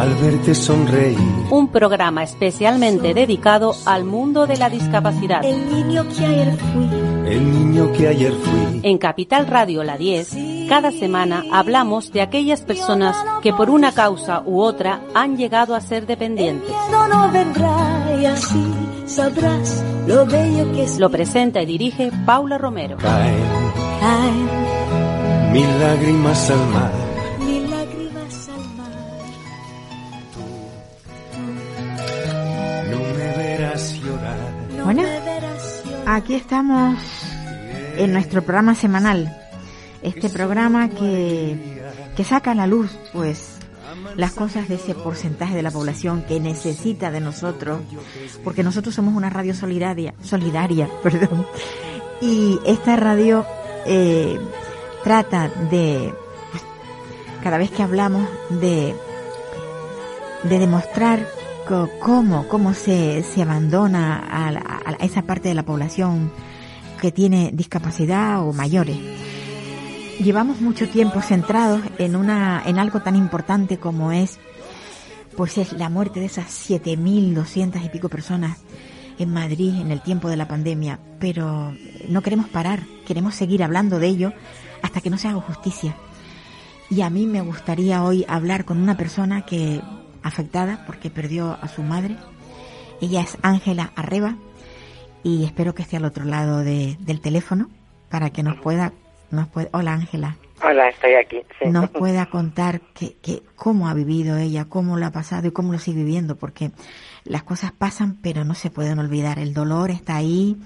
Al verte sonreír. Un programa especialmente dedicado al mundo de la discapacidad. El niño que ayer fui. El niño que ayer fui. En Capital Radio La 10, cada semana hablamos de aquellas personas que por una causa u otra han llegado a ser dependientes. No, no vendrá y así sabrás lo bello que es. Lo presenta y dirige Paula Romero. Caen Caen mil lágrimas al mar. Aquí estamos en nuestro programa semanal. Este programa que, que saca a la luz, pues, las cosas de ese porcentaje de la población que necesita de nosotros, porque nosotros somos una radio solidaria, solidaria, perdón. Y esta radio eh, trata de, cada vez que hablamos, de, de demostrar cómo, cómo se, se abandona a, esa parte de la población que tiene discapacidad o mayores. Llevamos mucho tiempo centrados en una, en algo tan importante como es, pues es la muerte de esas 7.200 y pico personas en Madrid en el tiempo de la pandemia, pero no queremos parar, queremos seguir hablando de ello hasta que no se haga justicia. Y a mí me gustaría hoy hablar con una persona que afectada porque perdió a su madre. Ella es Ángela Arreba y espero que esté al otro lado de- del teléfono para que nos pueda, nos puede, hola Ángela, Hola, estoy aquí. Sí. nos pueda contar que, que cómo ha vivido ella, cómo lo ha pasado y cómo lo sigue viviendo, porque las cosas pasan pero no se pueden olvidar. El dolor está ahí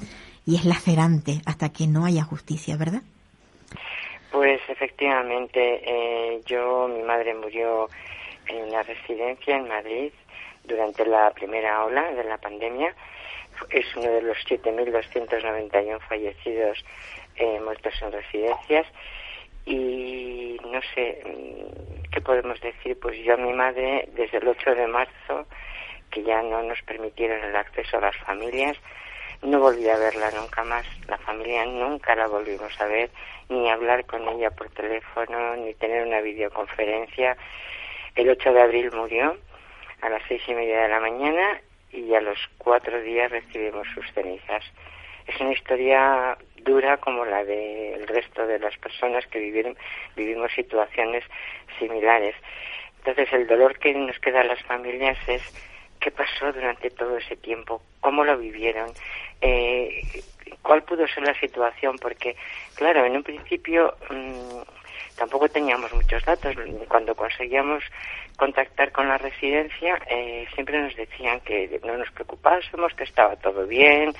y es lacerante hasta que no haya justicia, ¿verdad? Pues efectivamente, eh, yo, mi madre murió en una residencia en Madrid durante la primera ola de la pandemia. Es uno de los 7.291 fallecidos eh, muertos en residencias. Y no sé, mm, ¿qué podemos decir? Pues yo a mi madre, desde el 8 de marzo, que ya no nos permitieron el acceso a las familias, no volví a verla nunca más. La familia nunca la volvimos a ver, ni hablar con ella por teléfono, ni tener una videoconferencia. El 8 de abril murió a las seis y media de la mañana y a los cuatro días recibimos sus cenizas. Es una historia dura como la del resto de las personas que vivieron, vivimos situaciones similares. Entonces el dolor que nos queda a las familias es qué pasó durante todo ese tiempo, cómo lo vivieron, eh, cuál pudo ser la situación, porque claro, en un principio mm, tampoco teníamos muchos datos. Cuando conseguíamos contactar con la residencia, eh, siempre nos decían que no nos preocupásemos, que estaba todo bien,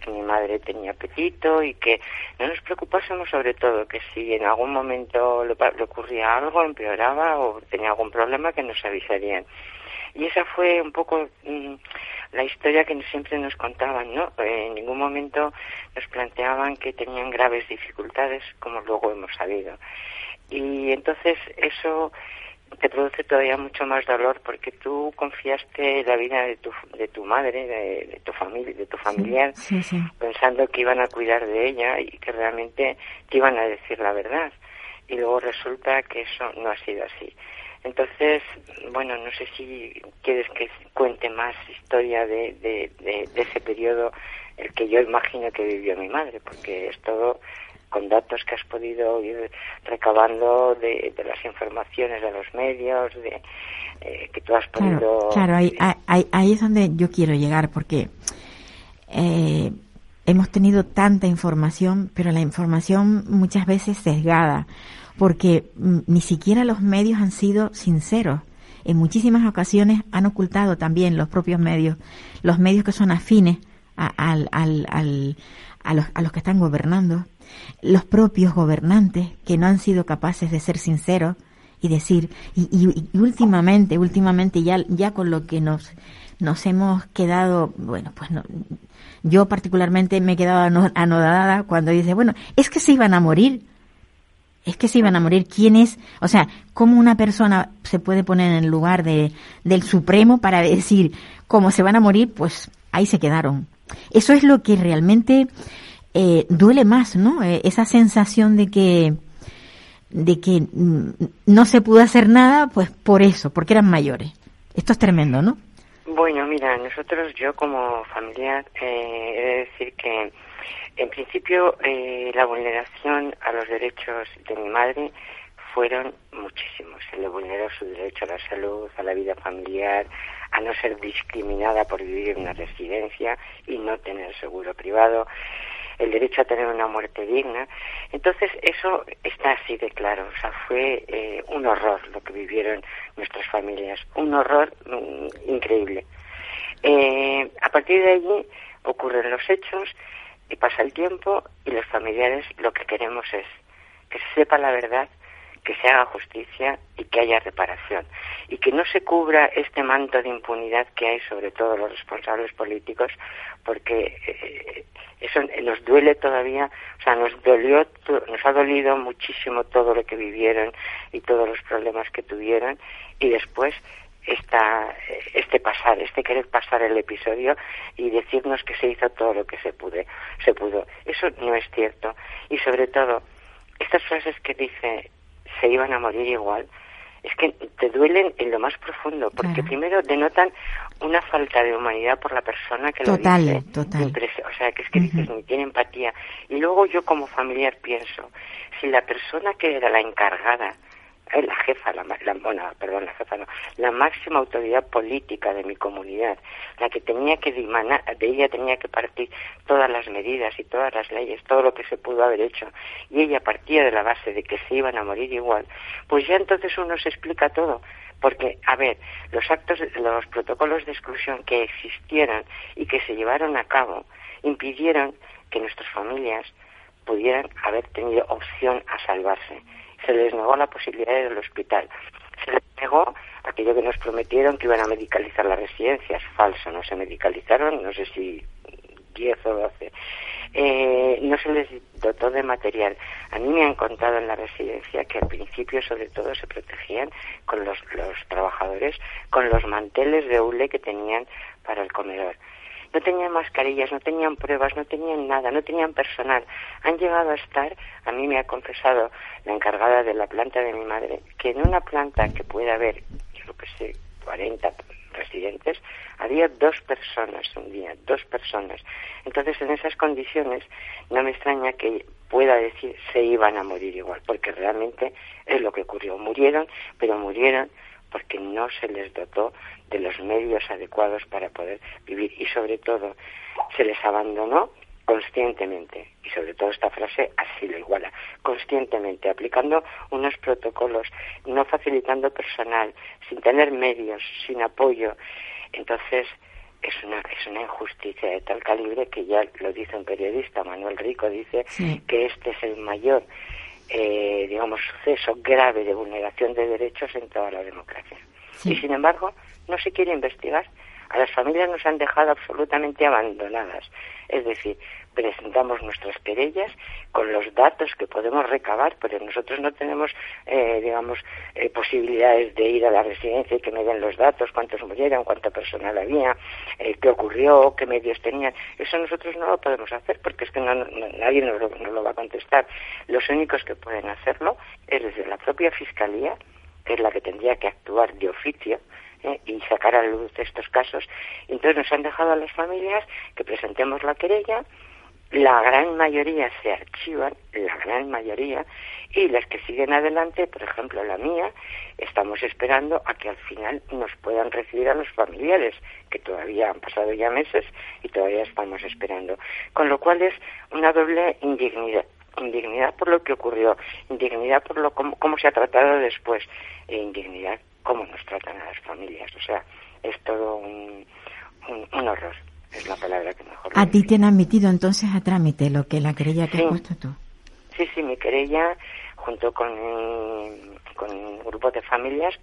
que mi madre tenía apetito y que no nos preocupásemos sobre todo que si en algún momento le, le ocurría algo, empeoraba o tenía algún problema, que nos avisarían. Y esa fue un poco mm, la historia que siempre nos contaban, ¿no? Eh, en ningún momento nos planteaban que tenían graves dificultades, como luego hemos sabido. Entonces eso te produce todavía mucho más dolor porque tú confiaste la vida de tu, de tu madre, de, de tu familia, de tu familiar, Sí, sí. pensando que iban a cuidar de ella y que realmente te iban a decir la verdad. Y luego resulta que eso no ha sido así. Entonces, bueno, no sé si quieres que cuente más historia de, de, de, de ese periodo, el que yo imagino que vivió mi madre, porque es todo con datos que has podido ir recabando de, de las informaciones de los medios, de eh, que tú has podido... Claro, claro ahí, ahí, ahí es donde yo quiero llegar, porque eh, hemos tenido tanta información, pero la información muchas veces sesgada, porque mm, ni siquiera los medios han sido sinceros. En muchísimas ocasiones han ocultado también los propios medios, los medios que son afines a, a, los, a los que están gobernando, los propios gobernantes que no han sido capaces de ser sinceros y decir, y, y, últimamente, últimamente ya, ya con lo que nos, nos hemos quedado, bueno, pues no, yo particularmente me he quedado ano- anodada cuando dice, bueno, es que se iban a morir. es que se iban a morir. ¿Quién es? O sea, ¿cómo una persona se puede poner en el lugar de, del Supremo para decir, cómo se van a morir, pues ahí se quedaron? Eso es lo que realmente eh, duele más, ¿no? Eh, esa sensación de que de que mm, no se pudo hacer nada, pues por eso, porque eran mayores. Esto es tremendo, ¿no? Bueno, mira, nosotros, yo como familiar, eh, he de decir que en principio eh, la vulneración a los derechos de mi madre fueron muchísimos. Se le vulneró su derecho a la salud, a la vida familiar, a no ser discriminada por vivir en una residencia y no tener seguro privado el derecho a tener una muerte digna. Entonces, eso está así de claro. O sea, fue eh, un horror lo que vivieron nuestras familias, un horror mm, increíble. Eh, a partir de allí ocurren los hechos y pasa el tiempo y los familiares lo que queremos es que se sepa la verdad que se haga justicia y que haya reparación y que no se cubra este manto de impunidad que hay sobre todo los responsables políticos porque eh, eso nos duele todavía, o sea, nos dolió, nos ha dolido muchísimo todo lo que vivieron y todos los problemas que tuvieron y después esta, este pasar, este querer pasar el episodio y decirnos que se hizo todo lo que se pude, se pudo. Eso no es cierto. Y sobre todo, estas frases que dice se iban a morir igual, es que te duelen en lo más profundo, porque primero denotan una falta de humanidad por la persona que lo dice. Total, O sea, que es que dices, ni tiene empatía. Y luego yo como familiar pienso, si la persona que era la encargada la jefa, la, bueno, perdón, la jefa no, la máxima autoridad política de mi comunidad, la que tenía que de ella tenía que partir todas las medidas y todas las leyes, todo lo que se pudo haber hecho, y ella partía de la base de que se iban a morir igual, pues ya entonces uno se explica todo, porque, a ver, los actos, los protocolos de exclusión que existieron y que se llevaron a cabo impidieron que nuestras familias pudieran haber tenido opción a salvarse se les negó la posibilidad de ir al hospital. Se les negó aquello que nos prometieron que iban a medicalizar las residencias. Falso, no se medicalizaron, no sé si 10 o 12. Eh, no se les dotó de material. A mí me han contado en la residencia que al principio sobre todo se protegían con los, los trabajadores, con los manteles de hule que tenían para el comedor no tenían mascarillas, no tenían pruebas, no tenían nada, no tenían personal. Han llegado a estar, a mí me ha confesado la encargada de la planta de mi madre, que en una planta que puede haber, yo que sé, 40 residentes, había dos personas un día, dos personas. Entonces, en esas condiciones, no me extraña que pueda decir se iban a morir igual, porque realmente es lo que ocurrió. Murieron, pero murieron porque no se les dotó de los medios adecuados para poder vivir. Y sobre todo se les abandonó conscientemente, y sobre todo esta frase así lo iguala, conscientemente, aplicando unos protocolos, no facilitando personal, sin tener medios, sin apoyo. Entonces, es una, es una injusticia de tal calibre que ya lo dice un periodista, Manuel Rico, dice que este es el mayor eh, digamos, suceso grave de vulneración de derechos en toda la democracia. Y sin embargo, no se quiere investigar. A las familias nos han dejado absolutamente abandonadas. Es decir, presentamos nuestras querellas con los datos que podemos recabar, pero nosotros no tenemos, eh, digamos, eh, posibilidades de ir a la residencia y que me den los datos, cuántos murieron, cuánta personal había, eh, qué ocurrió, qué medios tenían. Eso nosotros no lo podemos hacer porque es que nadie nos lo va a contestar. Los únicos que pueden hacerlo es desde la propia Fiscalía, que es la que tendría que actuar de oficio, ¿eh? y sacar a luz estos casos. Entonces nos han dejado a las familias que presentemos la querella, la gran mayoría se archivan, la gran mayoría, y las que siguen adelante, por ejemplo la mía, estamos esperando a que al final nos puedan recibir a los familiares, que todavía han pasado ya meses y todavía estamos esperando. Con lo cual es una doble indignidad indignidad por lo que ocurrió, indignidad por lo cómo, cómo se ha tratado después, e indignidad cómo nos tratan a las familias. O sea, es todo un, un, horror. Es la palabra que mejor. ¿A ti te han admitido entonces a trámite lo que la querella que has puesto tú? Sí, sí, mi querella, junto con, con un grupo de familias,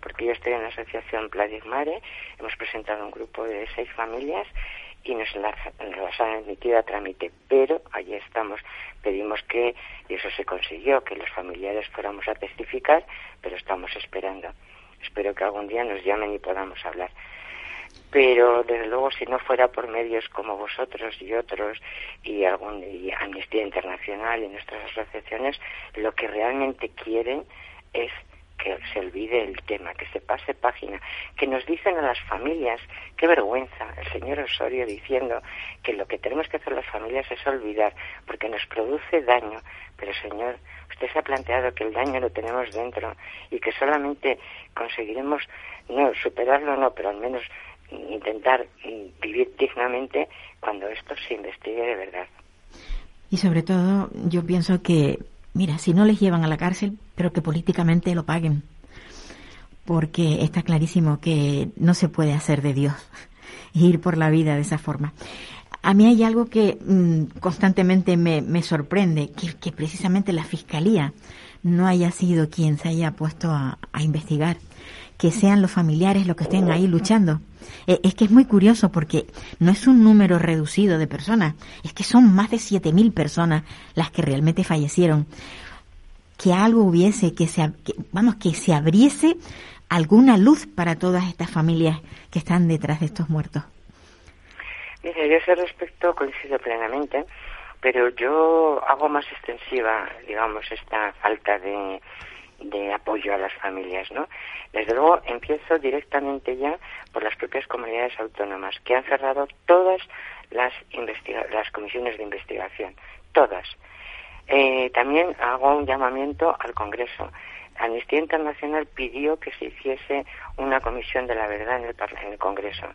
porque yo estoy en la asociación Mare, hemos presentado un grupo de seis familias y nos las, han admitido a trámite. Pero allí estamos. Pedimos que, y eso se consiguió, que los familiares fuéramos a testificar, pero estamos esperando. Espero que algún día nos llamen y podamos hablar. Pero desde luego, si no fuera por medios como vosotros y otros, y, algún, y Amnistía Internacional y nuestras asociaciones, lo que realmente quieren es que se olvide el tema, que se pase página, que nos dicen a las familias, qué vergüenza, el señor Osorio diciendo que lo que tenemos que hacer las familias es olvidar, porque nos produce daño, pero señor, usted se ha planteado que el daño lo tenemos dentro y que solamente conseguiremos, no, superarlo no, pero al menos intentar vivir dignamente cuando esto se investigue de verdad. Y sobre todo, yo pienso que mira, si no les llevan a la cárcel, pero que políticamente lo paguen. Porque está clarísimo que no se puede hacer de Dios ir por la vida de esa forma. A mí hay algo que mm, constantemente me, sorprende, que, precisamente la Fiscalía no haya sido quien se haya puesto a, a investigar, que sean los familiares los que estén ahí luchando. E, es que es muy curioso porque no es un número reducido de personas, es que son más de 7.000 personas las que realmente fallecieron. Que algo hubiese, que se, vamos, que se abriese alguna luz para todas estas familias que están detrás de estos muertos. Mire, yo ese respecto coincido plenamente, pero yo hago más extensiva, digamos, esta falta de, de apoyo a las familias, ¿no? Desde luego empiezo directamente ya por las propias comunidades autónomas que han cerrado todas las, las comisiones de investigación, todas. Eh, también hago un llamamiento al Congreso. Amnistía Internacional pidió que se hiciese una comisión de la verdad en el, en el Congreso.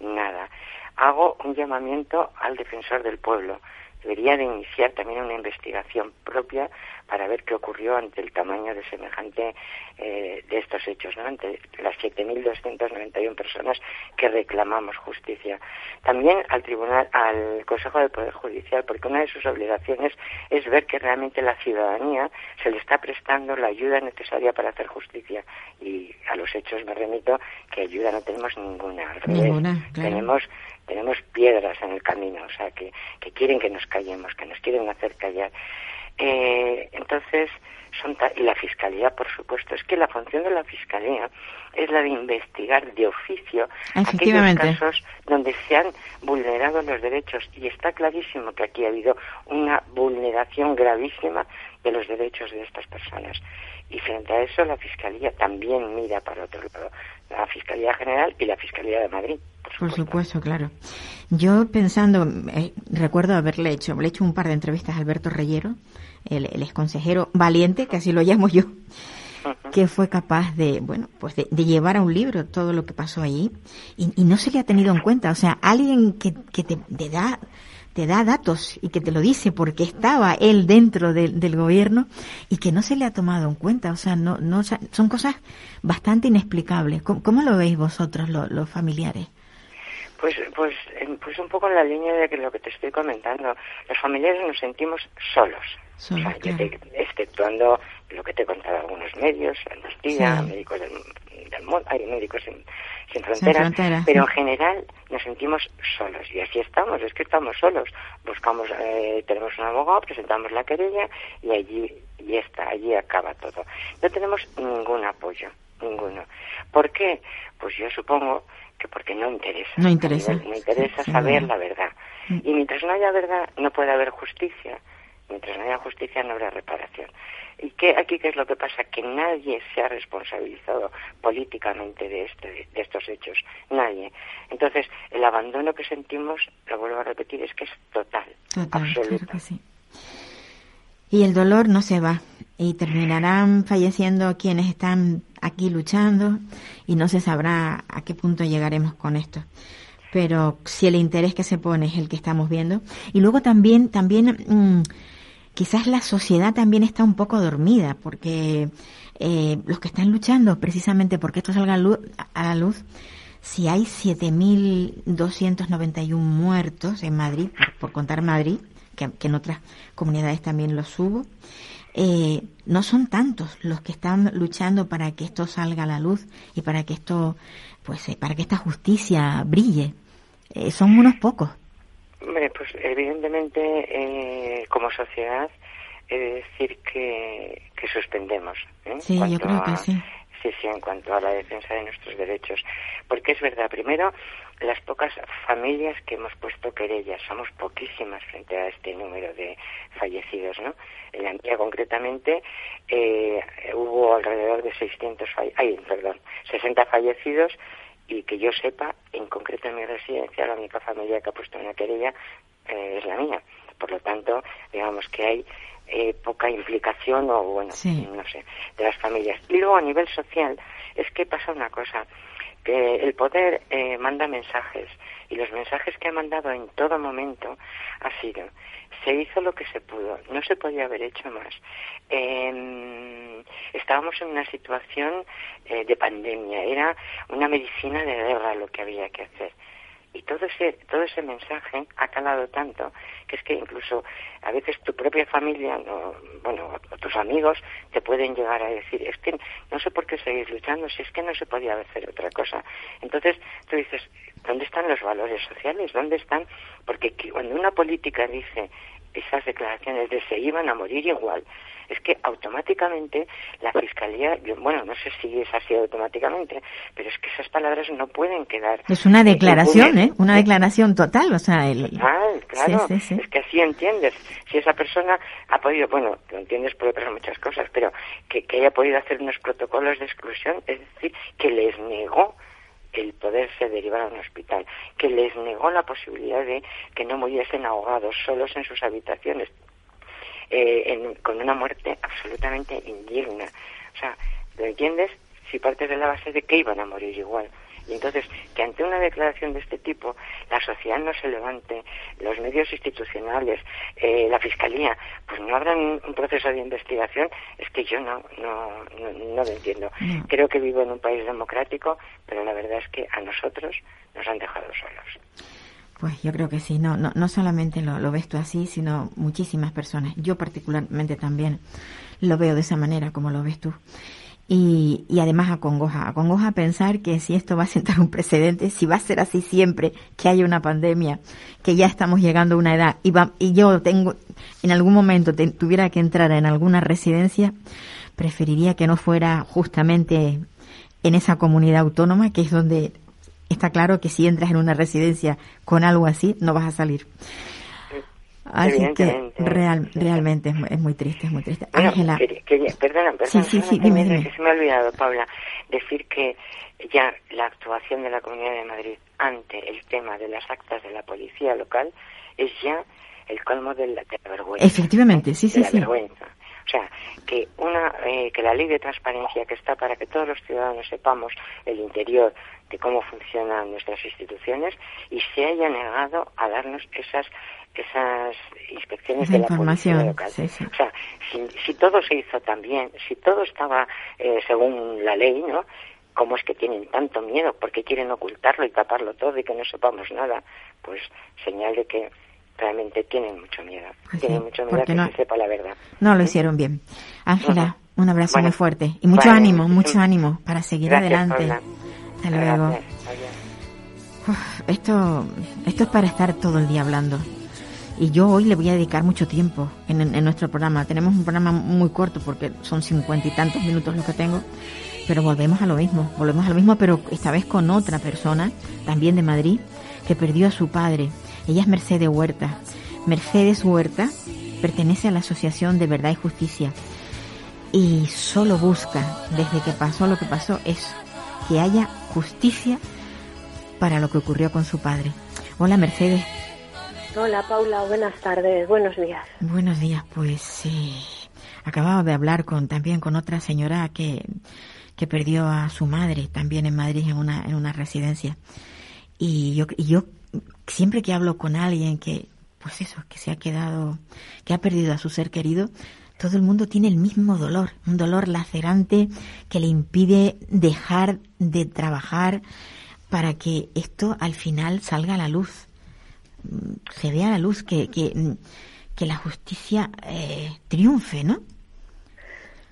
Nada. Hago un llamamiento al defensor del pueblo debería de iniciar también una investigación propia para ver qué ocurrió ante el tamaño de semejante eh, de estos hechos, ¿no? ante las 7.291 personas que reclamamos justicia. También al Tribunal, al Consejo del Poder Judicial, porque una de sus obligaciones es ver que realmente la ciudadanía se le está prestando la ayuda necesaria para hacer justicia. Y a los hechos me remito que ayuda no tenemos ninguna. Al ninguna, Tenemos tenemos piedras en el camino, o sea, que, que quieren que nos callemos, que nos quieren hacer callar. Eh, entonces, son y la fiscalía, por supuesto, es que la función de la fiscalía es la de investigar de oficio aquellos casos donde se han vulnerado los derechos y está clarísimo que aquí ha habido una vulneración gravísima de los derechos de estas personas. Y frente a eso, la Fiscalía también mira para otro lado, la Fiscalía General y la Fiscalía de Madrid. Por supuesto, claro. Yo pensando, eh, recuerdo haberle hecho, le he hecho un par de entrevistas a Alberto Reyero, el, el ex consejero valiente, que así lo llamo yo, que fue capaz de, bueno, pues de, llevar a un libro todo lo que pasó allí y, no se le ha tenido en cuenta. O sea, alguien que, que te, da te da datos y que te lo dice porque estaba él dentro del gobierno y que no se le ha tomado en cuenta. O sea, no, no son cosas bastante inexplicables. ¿Cómo, lo veis vosotros, los familiares? Pues, pues, pues un poco en la línea de lo que te estoy comentando. Los familiares nos sentimos solos, exceptuando lo que te he contado algunos medios, Amnistía, médicos del, mundo, hay médicos sin, fronteras, pero en general nos sentimos solos y así estamos, es que estamos solos. Buscamos, eh, tenemos un abogado, presentamos la querella y allí y está, allí acaba todo. No tenemos ningún apoyo, ninguno. ¿Por qué? Pues yo supongo que porque no interesa. No interesa. No interesa saber la verdad. Mm. Y mientras no haya verdad, no puede haber justicia. Mientras no haya justicia, no habrá reparación. ¿Y qué, aquí qué es lo que pasa? Que nadie se ha responsabilizado políticamente de, este, de estos hechos. Nadie. Entonces, el abandono que sentimos, lo vuelvo a repetir, es que es total. Total, absoluto. que sí. Y el dolor no se va. Y terminarán falleciendo quienes están aquí luchando y no se sabrá a qué punto llegaremos con esto. Pero si el interés que se pone es el que estamos viendo. Y luego también, también mm, quizás la sociedad también está un poco dormida porque eh, los que están luchando precisamente porque esto salga a, la luz, si hay 7.291 muertos en Madrid, por, contar Madrid, que, en otras comunidades también los hubo, eh, no son tantos los que están luchando para que esto salga a la luz y para que esto, pues, eh, para que esta justicia brille. eh, son unos pocos. Hombre, pues evidentemente eh, como sociedad he de decir que, que suspendemos. ¿eh? Sí, yo creo que sí. Sí, sí, en cuanto a la defensa de nuestros derechos. Porque es verdad, primero, las pocas familias que hemos puesto querellas, somos poquísimas frente a este número de fallecidos, ¿no? En la mía, concretamente, eh, hubo alrededor de 600, ay, perdón, 60 fallecidos y que yo sepa, en concreto en mi residencia, la única familia que ha puesto una querella eh, es la mía. Por lo tanto, digamos que hay eh, poca implicación o, bueno, no sé, de las familias. Y luego a nivel social es que pasa una cosa, que el poder eh, manda mensajes y los mensajes que ha mandado en todo momento ha sido se hizo lo que se pudo, no se podía haber hecho más. Eh, estábamos en una situación eh, de pandemia, era una medicina de guerra lo que había que hacer y todo ese todo ese mensaje ha calado tanto que es que incluso a veces tu propia familia no, bueno o tus amigos te pueden llegar a decir es que no sé por qué seguís luchando si es que no se podía hacer otra cosa entonces tú dices dónde están los valores sociales dónde están porque cuando una política dice esas declaraciones de se iban a morir igual es que automáticamente la fiscalía, bueno, no sé si es así automáticamente, pero es que esas palabras no pueden quedar. Es una declaración, ¿eh? Una declaración total, o sea, el... Total, claro. Es que así entiendes. Si esa persona ha podido, bueno, lo entiendes por otras muchas cosas, pero que, que haya podido hacer unos protocolos de exclusión, es decir, que les negó el poderse derivar a un hospital, que les negó la posibilidad de que no muriesen ahogados solos en sus habitaciones, eh, con una muerte absolutamente indigna. O sea, ¿lo entiendes? Si partes de la base de que iban a morir igual. Y entonces, que ante una declaración de este tipo, la sociedad no se levante, los medios institucionales, eh, la fiscalía, pues no habrán un proceso de investigación, es que yo no, no, no, lo entiendo. Creo que vivo en un país democrático, pero la verdad es que a nosotros nos han dejado solos. Pues yo creo que sí, no, no, no solamente lo, lo ves tú así, sino muchísimas personas. Yo particularmente también lo veo de esa manera como lo ves tú. Y, y además acongoja, acongoja pensar que si esto va a sentar un precedente, si va a ser así siempre, que haya una pandemia, que ya estamos llegando a una edad y, va, y yo tengo, en algún momento tuviera que entrar en alguna residencia, preferiría que no fuera justamente en esa comunidad autónoma, que es donde está claro que si entras en una residencia con algo así, no vas a salir. Así que real, realmente es, muy triste, es muy triste. Ángela. perdona, perdona, sí, sí, sí, dime, dime. se me ha olvidado, Paula, decir que ya la actuación de la Comunidad de Madrid ante el tema de las actas de la policía local es ya el colmo de la, vergüenza. Efectivamente, sí, sí, sí. Vergüenza. O sea, que una eh, que la ley de transparencia que está para que todos los ciudadanos sepamos el interior de cómo funcionan nuestras instituciones y se haya negado a darnos esas esas inspecciones de la policía local. O sea, si, todo se hizo tan bien, si todo estaba eh, según la ley, ¿no? ¿Cómo es que tienen tanto miedo? porque quieren ocultarlo y taparlo todo y que no sepamos nada? Pues señal de que realmente tienen mucho miedo. Pues tienen mucho miedo que se sepa la verdad. No lo hicieron bien. Ángela, un abrazo muy fuerte y mucho ánimo, mucho ánimo para seguir adelante. Hasta luego. esto, esto es para estar todo el día hablando. Y yo hoy le voy a dedicar mucho tiempo en, en, nuestro programa. Tenemos un programa muy corto porque son cincuenta y tantos minutos lo que tengo, pero volvemos a lo mismo, volvemos a lo mismo, pero esta vez con otra persona, también de Madrid, que perdió a su padre. Ella es Mercedes Huerta. Mercedes Huerta pertenece a la Asociación de Verdad y Justicia y solo busca, desde que pasó lo que pasó, eso, que haya justicia para lo que ocurrió con su padre. Hola Mercedes. Hola Paula, buenas tardes, buenos días. Buenos días, pues sí. Acababa de hablar con también con otra señora que, que perdió a su madre también en Madrid en una, en una residencia. Y yo, y yo siempre que hablo con alguien que, pues eso, que se ha quedado, que ha perdido a su ser querido, todo el mundo tiene el mismo dolor, un dolor lacerante que le impide dejar de trabajar para que esto al final salga a la luz se vea la luz, que, que, que la justicia eh, triunfe, ¿no?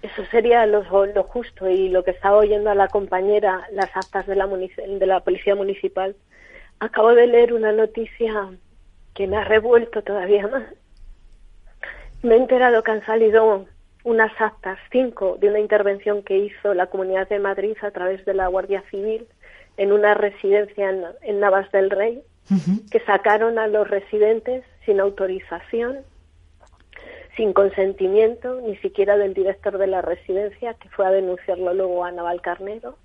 Eso sería lo, lo, justo y lo que estaba oyendo a la compañera, las actas de la, de la Policía Municipal, acabo de leer una noticia que me ha revuelto todavía más. Me he enterado que han salido unas actas, cinco, de una intervención que hizo la Comunidad de Madrid a través de la Guardia Civil en una residencia en, Navas del Rey, que sacaron a los residentes sin autorización, sin consentimiento, ni siquiera del director de la residencia, que fue a denunciarlo luego a Navalcarnero.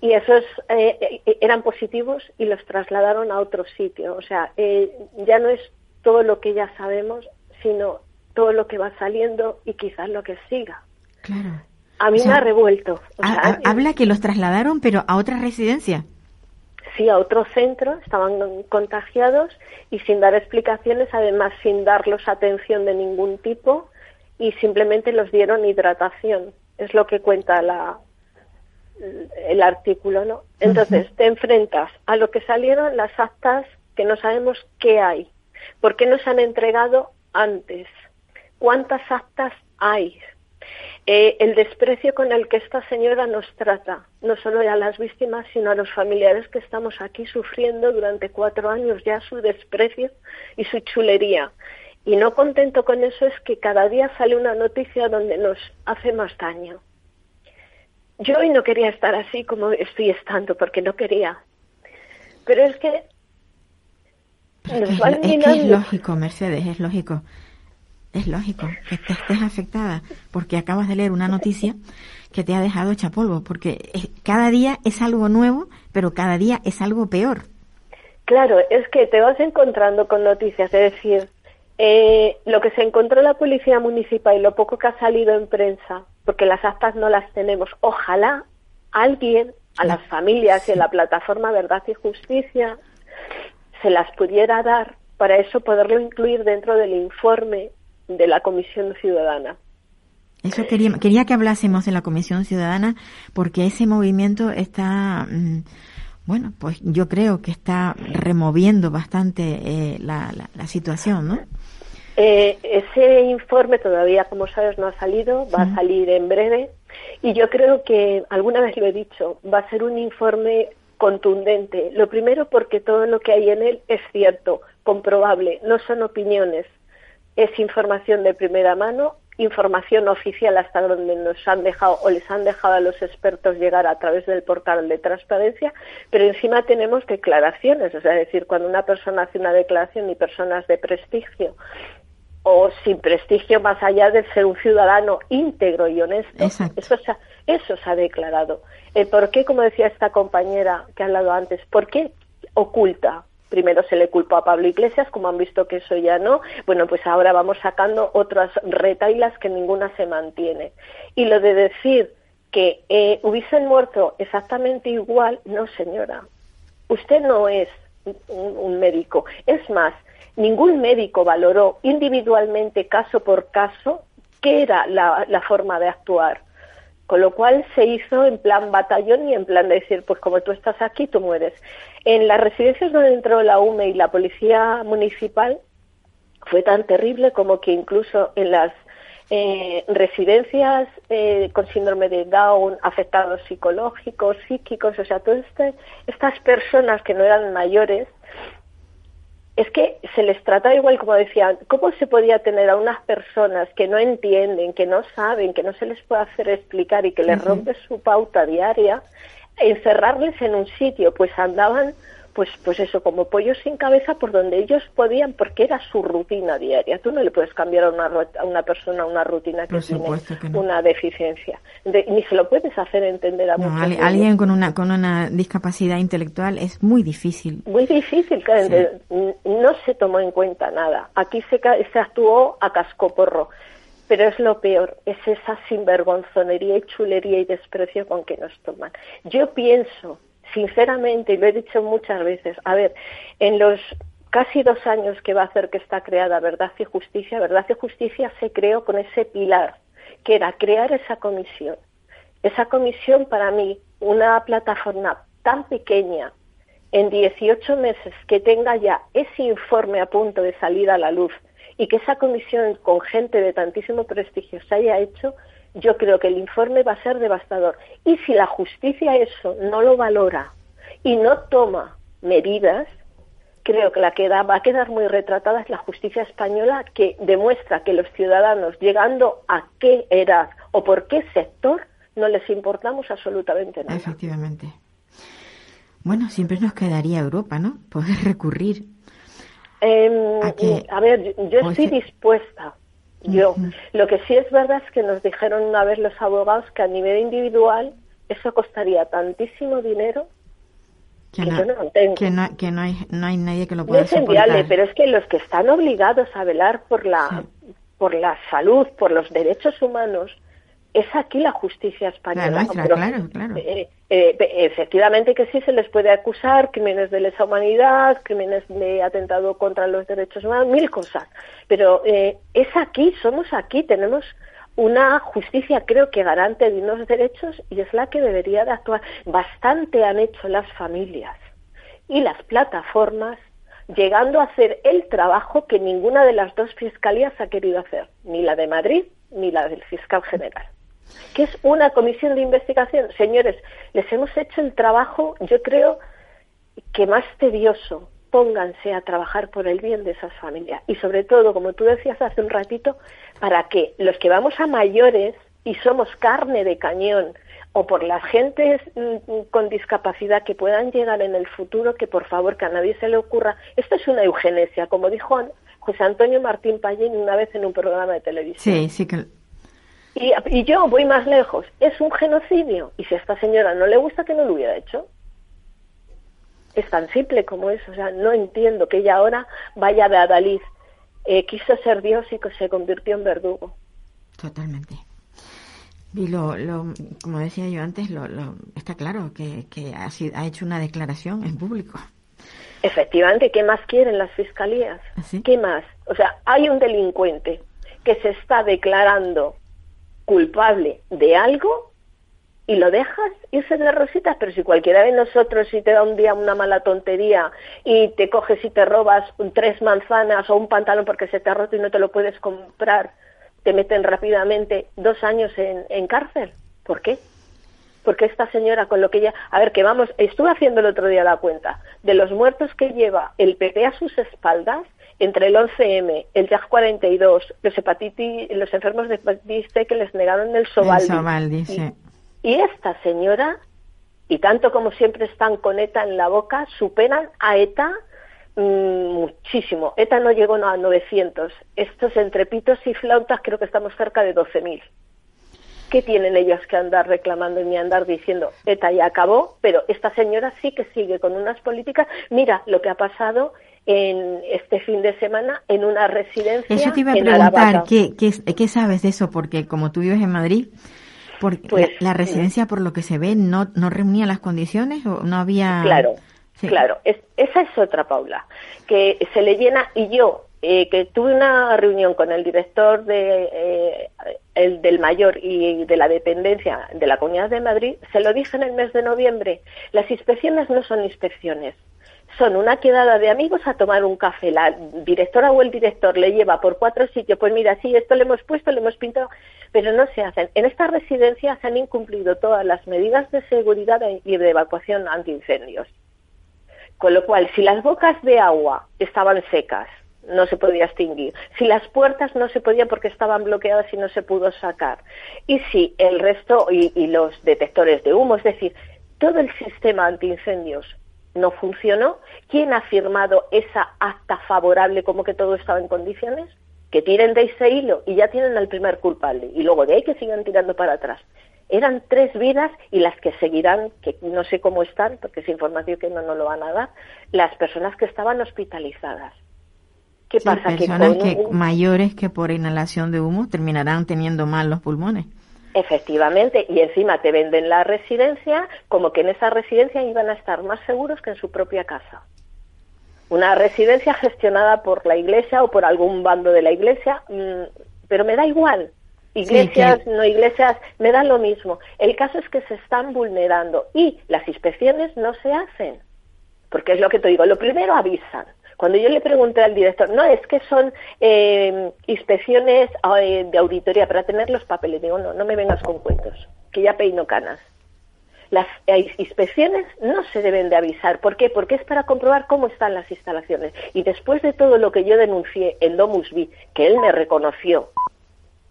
Y esos eh, eh, eran positivos y los trasladaron a otro sitio. O sea, eh, ya no es todo lo que ya sabemos, sino todo lo que va saliendo y quizás lo que siga. Claro. A mí me ha revuelto. habla que los trasladaron, pero a otra residencia. Sí, a otro centro, estaban contagiados y sin dar explicaciones, además sin darlos atención de ningún tipo y simplemente los dieron hidratación. Es lo que cuenta la, el artículo, ¿no? Entonces, te enfrentas a lo que salieron las actas que no sabemos qué hay. ¿Por qué nos han entregado antes? ¿Cuántas actas hay? Eh, el desprecio con el que esta señora nos trata, no solo a las víctimas, sino a los familiares que estamos aquí sufriendo durante cuatro años ya su desprecio y su chulería. Y no contento con eso es que cada día sale una noticia donde nos hace más daño. Yo hoy no quería estar así como estoy estando, porque no quería. Pero es que es, es lógico, Mercedes, es lógico es lógico que te estés afectada porque acabas de leer una noticia que te ha dejado hecha polvo, porque cada día es algo nuevo, pero cada día es algo peor. Claro, es que te vas encontrando con noticias, es decir, eh, lo que se encontró la policía municipal y lo poco que ha salido en prensa, porque las actas no las tenemos, ojalá alguien a las familias y a la plataforma Verdad y Justicia se las pudiera dar para eso poderlo incluir dentro del informe de la Comisión Ciudadana. Eso quería, quería que hablásemos de la Comisión Ciudadana porque ese movimiento está, mm, bueno, pues yo creo que está removiendo bastante eh, la, la, situación, ¿no? Eh, ese informe todavía, como sabes, no ha salido, va a salir en breve. Y yo creo que, alguna vez lo he dicho, va a ser un informe contundente. Lo primero porque todo lo que hay en él es cierto, comprobable, no son opiniones, es información de primera mano, información oficial hasta donde nos han dejado o les han dejado a los expertos llegar a través del portal de transparencia, pero encima tenemos declaraciones, o sea, decir, cuando una persona hace una declaración y personas de prestigio o sin prestigio más allá de ser un ciudadano íntegro y honesto, eso se, ha, eso se ha declarado. El por qué, como decía esta compañera que ha hablado antes, ¿por qué oculta? primero se le culpó a Pablo Iglesias, como han visto que eso ya no, bueno, pues ahora vamos sacando otras retailas que ninguna se mantiene. Y lo de decir que eh, hubiesen muerto exactamente igual, no señora, usted no es un, médico. Es más, ningún médico valoró individualmente, caso por caso, qué era la forma de actuar. Con lo cual se hizo en plan batallón y en plan de decir, pues como tú estás aquí, tú mueres. En las residencias donde entró la UME y la policía municipal fue tan terrible como que incluso en las eh, residencias eh, con síndrome de Down, afectados psicológicos, psíquicos, o sea, todas este, estas personas que no eran mayores, es que se les trata igual, como decía, ¿cómo se podía tener a unas personas que no entienden, que no saben, que no se les puede hacer explicar y que les rompe su pauta diaria, encerrarles en un sitio? Pues andaban pues, pues eso, como pollos sin cabeza por donde ellos podían, porque era su rutina diaria. Tú no le puedes cambiar a una, a una persona una rutina que tiene una deficiencia. ni se lo puedes hacer entender a no, Alguien con una, con una discapacidad intelectual es muy difícil. Muy difícil, claro. No se tomó en cuenta nada. Aquí se, se actuó a cascoporro. Pero es lo peor, es esa sinvergonzonería y chulería y desprecio con que nos toman. Yo pienso sinceramente, y lo he dicho muchas veces, a ver, en los casi dos años que va a hacer que está creada Verdad y Justicia, Verdad y Justicia se creó con ese pilar, que era crear esa comisión. Esa comisión para mí, una plataforma tan pequeña, en 18 meses, que tenga ya ese informe a punto de salir a la luz y que esa comisión con gente de tantísimo prestigio se haya hecho, yo creo que el informe va a ser devastador. Y si la justicia eso no lo valora y no toma medidas, creo que la que va a quedar muy retratada es la justicia española que demuestra que los ciudadanos, llegando a qué edad o por qué sector, no les importamos absolutamente nada. Efectivamente. Bueno, siempre nos quedaría Europa, ¿no? Poder recurrir. Em, a, ver, yo, estoy dispuesta. Yo, lo que sí es verdad es que nos dijeron una vez los abogados que a nivel individual eso costaría tantísimo dinero que, no, que no, que no, hay, no hay nadie que lo pueda no pero es que los que están obligados a velar por la, por la salud, por los derechos humanos, es aquí la justicia española. claro, claro. Eh, eh, efectivamente que sí se les puede acusar crímenes de lesa humanidad, crímenes de atentado contra los derechos humanos, mil cosas. Pero eh, es aquí, somos aquí, tenemos una justicia creo que garante de unos derechos y es la que debería de actuar. Bastante han hecho las familias y las plataformas llegando a hacer el trabajo que ninguna de las dos fiscalías ha querido hacer, ni la de Madrid ni la del fiscal general. Que es una comisión de investigación? Señores, les hemos hecho el trabajo, yo creo que más tedioso, pónganse a trabajar por el bien de esas familias. Y sobre todo, como tú decías hace un ratito, para que los que vamos a mayores y somos carne de cañón, o por las gentes mm, con discapacidad que puedan llegar en el futuro, que por favor que a nadie se le ocurra, esto es una eugenesia, como dijo José Antonio Martín Pallín una vez en un programa de televisión. Sí, sí que... Y, y yo voy más lejos, es un genocidio, y si a esta señora no le gusta, que no lo hubiera hecho es tan simple como eso. O sea, no entiendo que ella ahora vaya de Adalid. Eh, quiso ser Dios y que se convirtió en verdugo. Totalmente. Y lo, lo, como decía yo antes, lo, lo está claro que, que ha, ha, hecho una declaración en público. Efectivamente, ¿qué más quieren las fiscalías? ¿Ah, ¿Qué más? O sea, hay un delincuente que se está declarando culpable de algo y lo dejas irse de rositas, pero si cualquiera de nosotros si te da un día una mala tontería y te coges y te robas tres manzanas o un pantalón porque se te ha roto y no te lo puedes comprar, te meten rápidamente dos años en, en cárcel. ¿Por qué? Porque esta señora con lo que ella... A ver, que vamos, estuve haciendo el otro día la cuenta de los muertos que lleva el PP a sus espaldas entre el 11M, el JAG 42, los hepatitis, los enfermos de hepatitis C que les negaron el Sovaldi. El sí. Y esta señora, y tanto como siempre están con ETA en la boca, superan a ETA mmm, muchísimo. ETA no llegó a 900. Estos entre pitos y flautas creo que estamos cerca de 12.000. ¿Qué tienen ellos que andar reclamando y ni andar diciendo ETA ya acabó? Pero esta señora sí que sigue con unas políticas. Mira lo que ha pasado en este fin de semana en una residencia. Eso te iba a preguntar, ¿qué, qué, qué sabes de eso? Porque como tú vives en Madrid, porque pues, la, residencia, por lo que se ve, no, no reunía las condiciones o no había. Claro, claro. esa es otra, Paula, que se le llena y yo. Eh, que tuve una reunión con el director de, eh, el del mayor y de la dependencia de la Comunidad de Madrid, se lo dije en el mes de noviembre, las inspecciones no son inspecciones, son una quedada de amigos a tomar un café. La directora o el director le lleva por cuatro sitios, pues mira, sí, esto le hemos puesto, le hemos pintado, pero no se hacen. En esta residencia se han incumplido todas las medidas de seguridad y de evacuación antiincendios. Con lo cual, si las bocas de agua estaban secas, no se podía extinguir. Si las puertas no se podían porque estaban bloqueadas y no se pudo sacar. Y si el resto y, y los detectores de humo, es decir, todo el sistema antiincendios no funcionó. ¿Quién ha firmado esa acta favorable como que todo estaba en condiciones? Que tiren de ese hilo y ya tienen al primer culpable. Y luego de ahí que sigan tirando para atrás. Eran tres vidas y las que seguirán, que no sé cómo están, porque es información que no nos lo van a dar, las personas que estaban hospitalizadas. ¿Qué pasa? Personas que, que mayores que por inhalación de humo terminarán teniendo mal los pulmones. Efectivamente, y encima te venden la residencia como que en esa residencia iban a estar más seguros que en su propia casa. Una residencia gestionada por la iglesia o por algún bando de la iglesia, mm, pero me da igual. Iglesias, no iglesias, me da lo mismo. El caso es que se están vulnerando y las inspecciones no se hacen. Porque es lo que te digo, lo primero avisan, cuando yo le pregunté al director, no, es que son eh, inspecciones eh, de auditoría para tener los papeles, digo, no, no me vengas con cuentos, que ya peino canas. Las eh, inspecciones no se deben de avisar. ¿Por qué? Porque es para comprobar cómo están las instalaciones. Y después de todo lo que yo denuncié en Domus Vi, que él me reconoció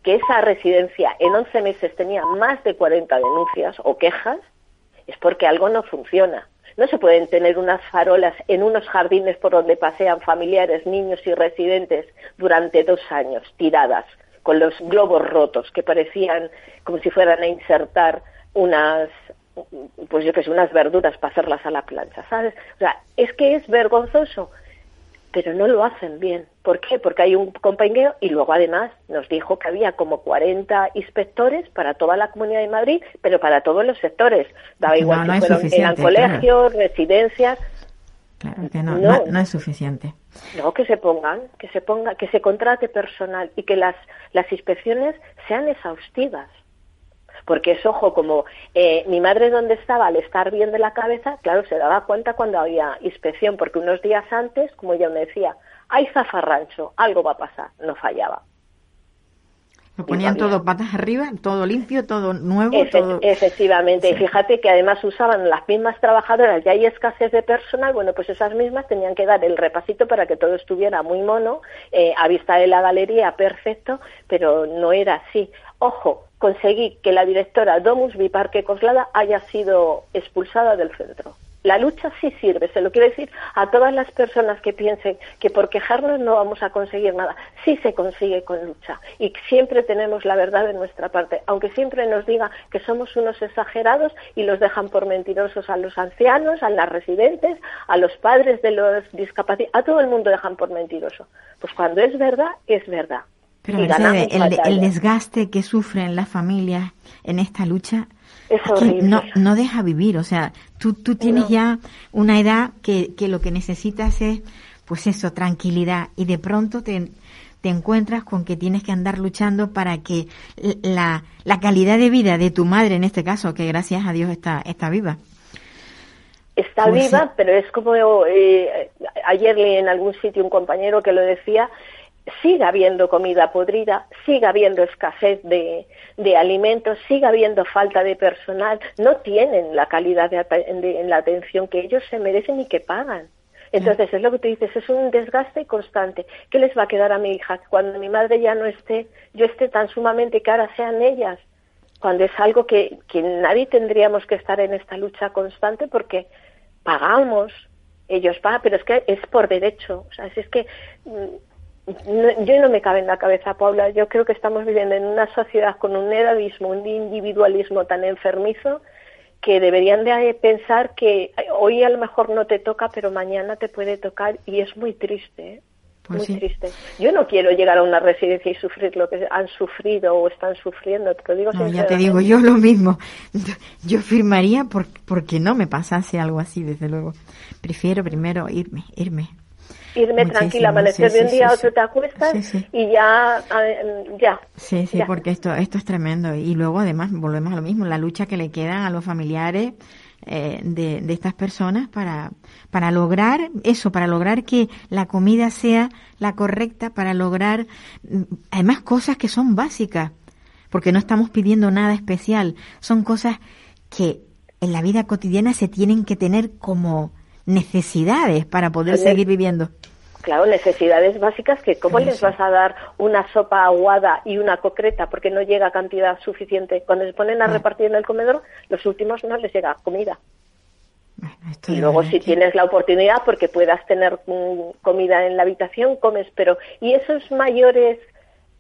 que esa residencia en 11 meses tenía más de 40 denuncias o quejas, es porque algo no funciona. No se pueden tener unas farolas en unos jardines por donde pasean familiares, niños y residentes durante dos años, tiradas, con los globos rotos que parecían como si fueran a insertar unas, pues yo que sé, unas verduras para hacerlas a la plancha, ¿sabes? O sea, es que es vergonzoso pero no lo hacen bien. ¿Por qué? Porque hay un compañero y luego además nos dijo que había como 40 inspectores para toda la Comunidad de Madrid, pero para todos los sectores. Daba igual no, si fueron eran colegios, residencias. Claro que no, no, no, es suficiente. No, que se pongan, que se ponga, que se contrate personal y que las, las inspecciones sean exhaustivas porque es ojo, como eh, mi madre donde estaba al estar bien de la cabeza, claro, se daba cuenta cuando había inspección, porque unos días antes, como ella me decía, hay zafarrancho, algo va a pasar, no fallaba. Lo ponían todo patas arriba, todo limpio, todo nuevo. todo... Efectivamente, y fíjate que además usaban las mismas trabajadoras, ya hay escasez de personal, bueno, pues esas mismas tenían que dar el repasito para que todo estuviera muy mono, eh, a vista de la galería, perfecto, pero no era así. Ojo, conseguí que la directora Domus Biparque Coslada haya sido expulsada del centro. La lucha sí sirve, se lo quiero decir a todas las personas que piensen que por quejarnos no vamos a conseguir nada. Sí se consigue con lucha y siempre tenemos la verdad de nuestra parte, aunque siempre nos diga que somos unos exagerados y los dejan por mentirosos a los ancianos, a las residentes, a los padres de los discapacitados, a todo el mundo dejan por mentiroso. Pues cuando es verdad, es verdad. Pero el, el, desgaste que sufren las familias en esta lucha es no, no deja vivir. O sea, tú, tú tienes ya una edad que, que lo que necesitas es, pues eso, tranquilidad. Y de pronto te, te encuentras con que tienes que andar luchando para que la, la calidad de vida de tu madre, en este caso, que gracias a Dios está, está viva. Está pues viva, pero es como eh, ayer leí en algún sitio un compañero que lo decía, siga habiendo comida podrida, siga habiendo escasez de, alimentos, siga habiendo falta de personal, no tienen la calidad de, la atención que ellos se merecen y que pagan. Entonces, es lo que tú dices, es un desgaste constante. ¿Qué les va a quedar a mi hija? Cuando mi madre ya no esté, yo esté tan sumamente cara, sean ellas. Cuando es algo que, que nadie tendríamos que estar en esta lucha constante porque pagamos, ellos pagan, pero es que es por derecho. O sea, es que mm, yo no me cabe en la cabeza, Paula. Yo creo que estamos viviendo en una sociedad con un edadismo, un individualismo tan enfermizo que deberían de pensar que hoy a lo mejor no te toca, pero mañana te puede tocar y es muy triste. ¿eh? Pues muy triste. Yo no quiero llegar a una residencia y sufrir lo que han sufrido o están sufriendo. Te digo no, ya te digo yo lo mismo. Yo firmaría por, porque no me pasase algo así, desde luego. Prefiero primero irme, irme irme tranquila, amanecer de un día a otro te acuestas y ya, ya. Sí, sí, porque esto, esto es tremendo. Y luego además volvemos a lo mismo, la lucha que le queda a los familiares eh, de, de estas personas para, para lograr eso, para lograr que la comida sea la correcta, para lograr mm, además cosas que son básicas, porque no estamos pidiendo nada especial, son cosas que en la vida cotidiana se tienen que tener como necesidades para poder seguir viviendo. Claro, necesidades básicas que cómo les vas a dar una sopa aguada y una concreta porque no llega cantidad suficiente. Cuando se ponen a repartir en el comedor, los últimos no les llega comida. y luego si tienes la oportunidad porque puedas tener mm, comida en la habitación, comes, pero y esos mayores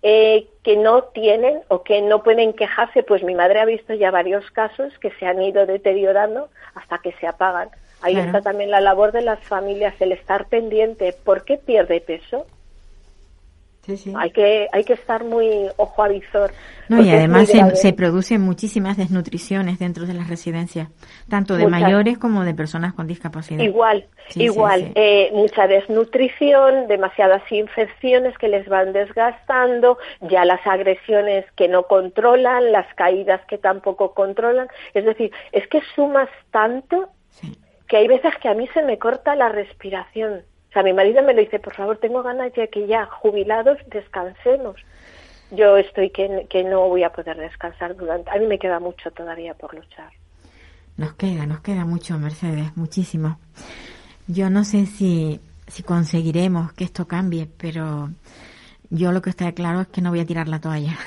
eh, que no tienen o que no pueden quejarse, pues mi madre ha visto ya varios casos que se han ido deteriorando hasta que se apagan. Ahí está también la labor de las familias, el estar pendiente. ¿Por qué pierde peso? Sí, sí. Hay que hay que estar muy ojo a visor. No, y además se, producen muchísimas desnutriciones dentro de las residencias, tanto de mayores como de personas con discapacidad. Igual, igual. Eh, mucha desnutrición, demasiadas infecciones que les van desgastando, ya las agresiones que no controlan, las caídas que tampoco controlan. Es decir, es que sumas tanto que hay veces que a mí se me corta la respiración. O sea, mi marido me lo dice, por favor, tengo ganas de que ya jubilados descansemos. Yo estoy que, que no voy a poder descansar durante... A mí me queda mucho todavía por luchar. Nos queda, nos queda mucho, Mercedes, muchísimo. Yo no sé si, si conseguiremos que esto cambie, pero yo lo que está claro es que no voy a tirar la toalla.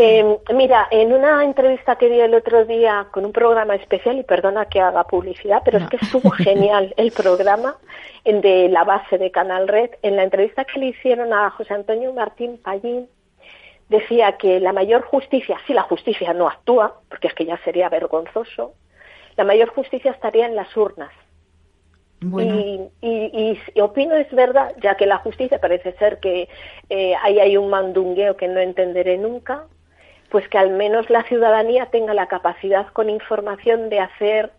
Eh, mira, en una entrevista que di el otro día con un programa especial, y perdona que haga publicidad, pero es que estuvo genial el programa de la base de Canal Red. En la entrevista que le hicieron a José Antonio Martín Pallín, decía que la mayor justicia, si la justicia no actúa, porque es que ya sería vergonzoso, la mayor justicia estaría en las urnas. Y, y, opino es verdad, ya que la justicia parece ser que eh, ahí hay un mandungueo que no entenderé nunca, pues que al menos la ciudadanía tenga la capacidad con información de hacer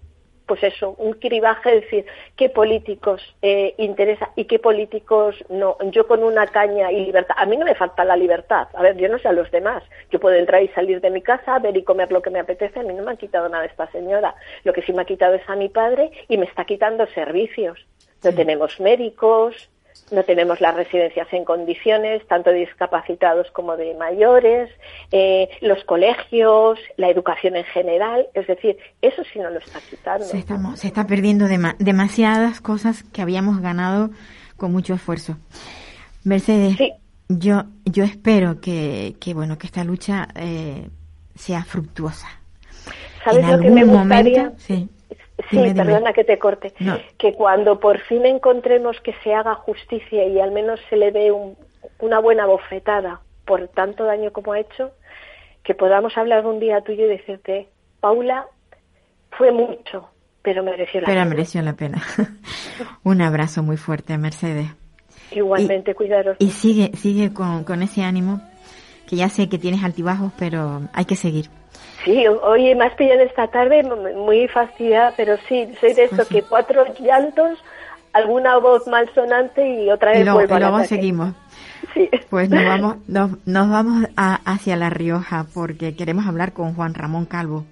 pues eso, un cribaje, decir qué políticos eh, interesa y qué políticos no. Yo con una caña y libertad, a mí no me falta la libertad, a ver, yo no sé a los demás, yo puedo entrar y salir de mi casa, ver y comer lo que me apetece, a mí no me han quitado nada esta señora, lo que sí me ha quitado es a mi padre y me está quitando servicios. No tenemos médicos, no tenemos las residencias en condiciones, tanto de discapacitados como de mayores, eh, los colegios, la educación en general, es decir, eso sí no lo está quitando. Se, se está perdiendo demasiadas cosas que habíamos ganado con mucho esfuerzo. Mercedes, yo, yo espero que, que, bueno, que esta lucha eh, sea fructuosa. ¿Sabes lo que me gustaría? sí Sí, perdona que te corte. Que cuando por fin encontremos que se haga justicia y al menos se le dé una buena bofetada por tanto daño como ha hecho, que podamos hablar un día tuyo y decirte, Paula, fue mucho, pero mereció la pena. Pero mereció la pena. un abrazo muy fuerte, Mercedes. Igualmente, cuidaros. Y sigue, sigue con, con ese ánimo, que ya sé que tienes altibajos, pero hay que seguir. Sí, hoy me has pillado esta tarde muy fastidiada, pero sí, soy de eso, que cuatro llantos, alguna voz malsonante y otra vez vuelvo y luego seguimos. Sí. Pues nos vamos, nos, nos vamos hacia La Rioja porque queremos hablar con Juan Ramón Calvo.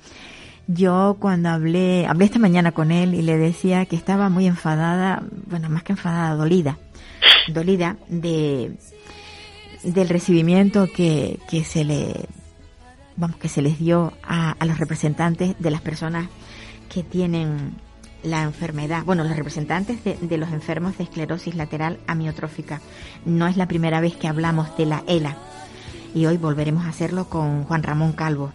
Yo cuando hablé, hablé esta mañana con él y le decía que estaba muy enfadada, bueno, más que enfadada, dolida, dolida de del recibimiento que, que se le vamos, que se les dio a, los representantes de las personas que tienen la enfermedad, bueno, los representantes de, los enfermos de esclerosis lateral amiotrófica. No es la primera vez que hablamos de la ELA y hoy volveremos a hacerlo con Juan Ramón Calvo.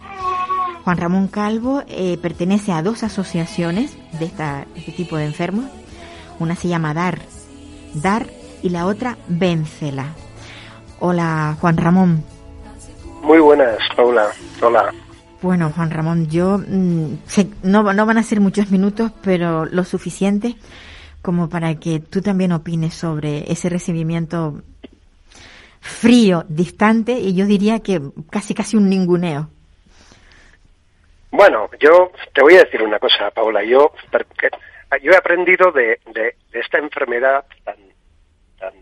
Juan Ramón Calvo eh, pertenece a dos asociaciones de, esta, este tipo de enfermos. Una se llama DAR, DAR y la otra Vencela. Hola Juan Ramón. Muy buenas, Paula. Hola. Bueno, Juan Ramón, yo mm, no, no van a ser muchos minutos, pero lo suficiente como para que tú también opines sobre ese recibimiento frío, distante y yo diría que casi casi un ninguneo. Bueno, yo te voy a decir una cosa, Paula. Yo, yo he aprendido de, de, de esta enfermedad tan, tan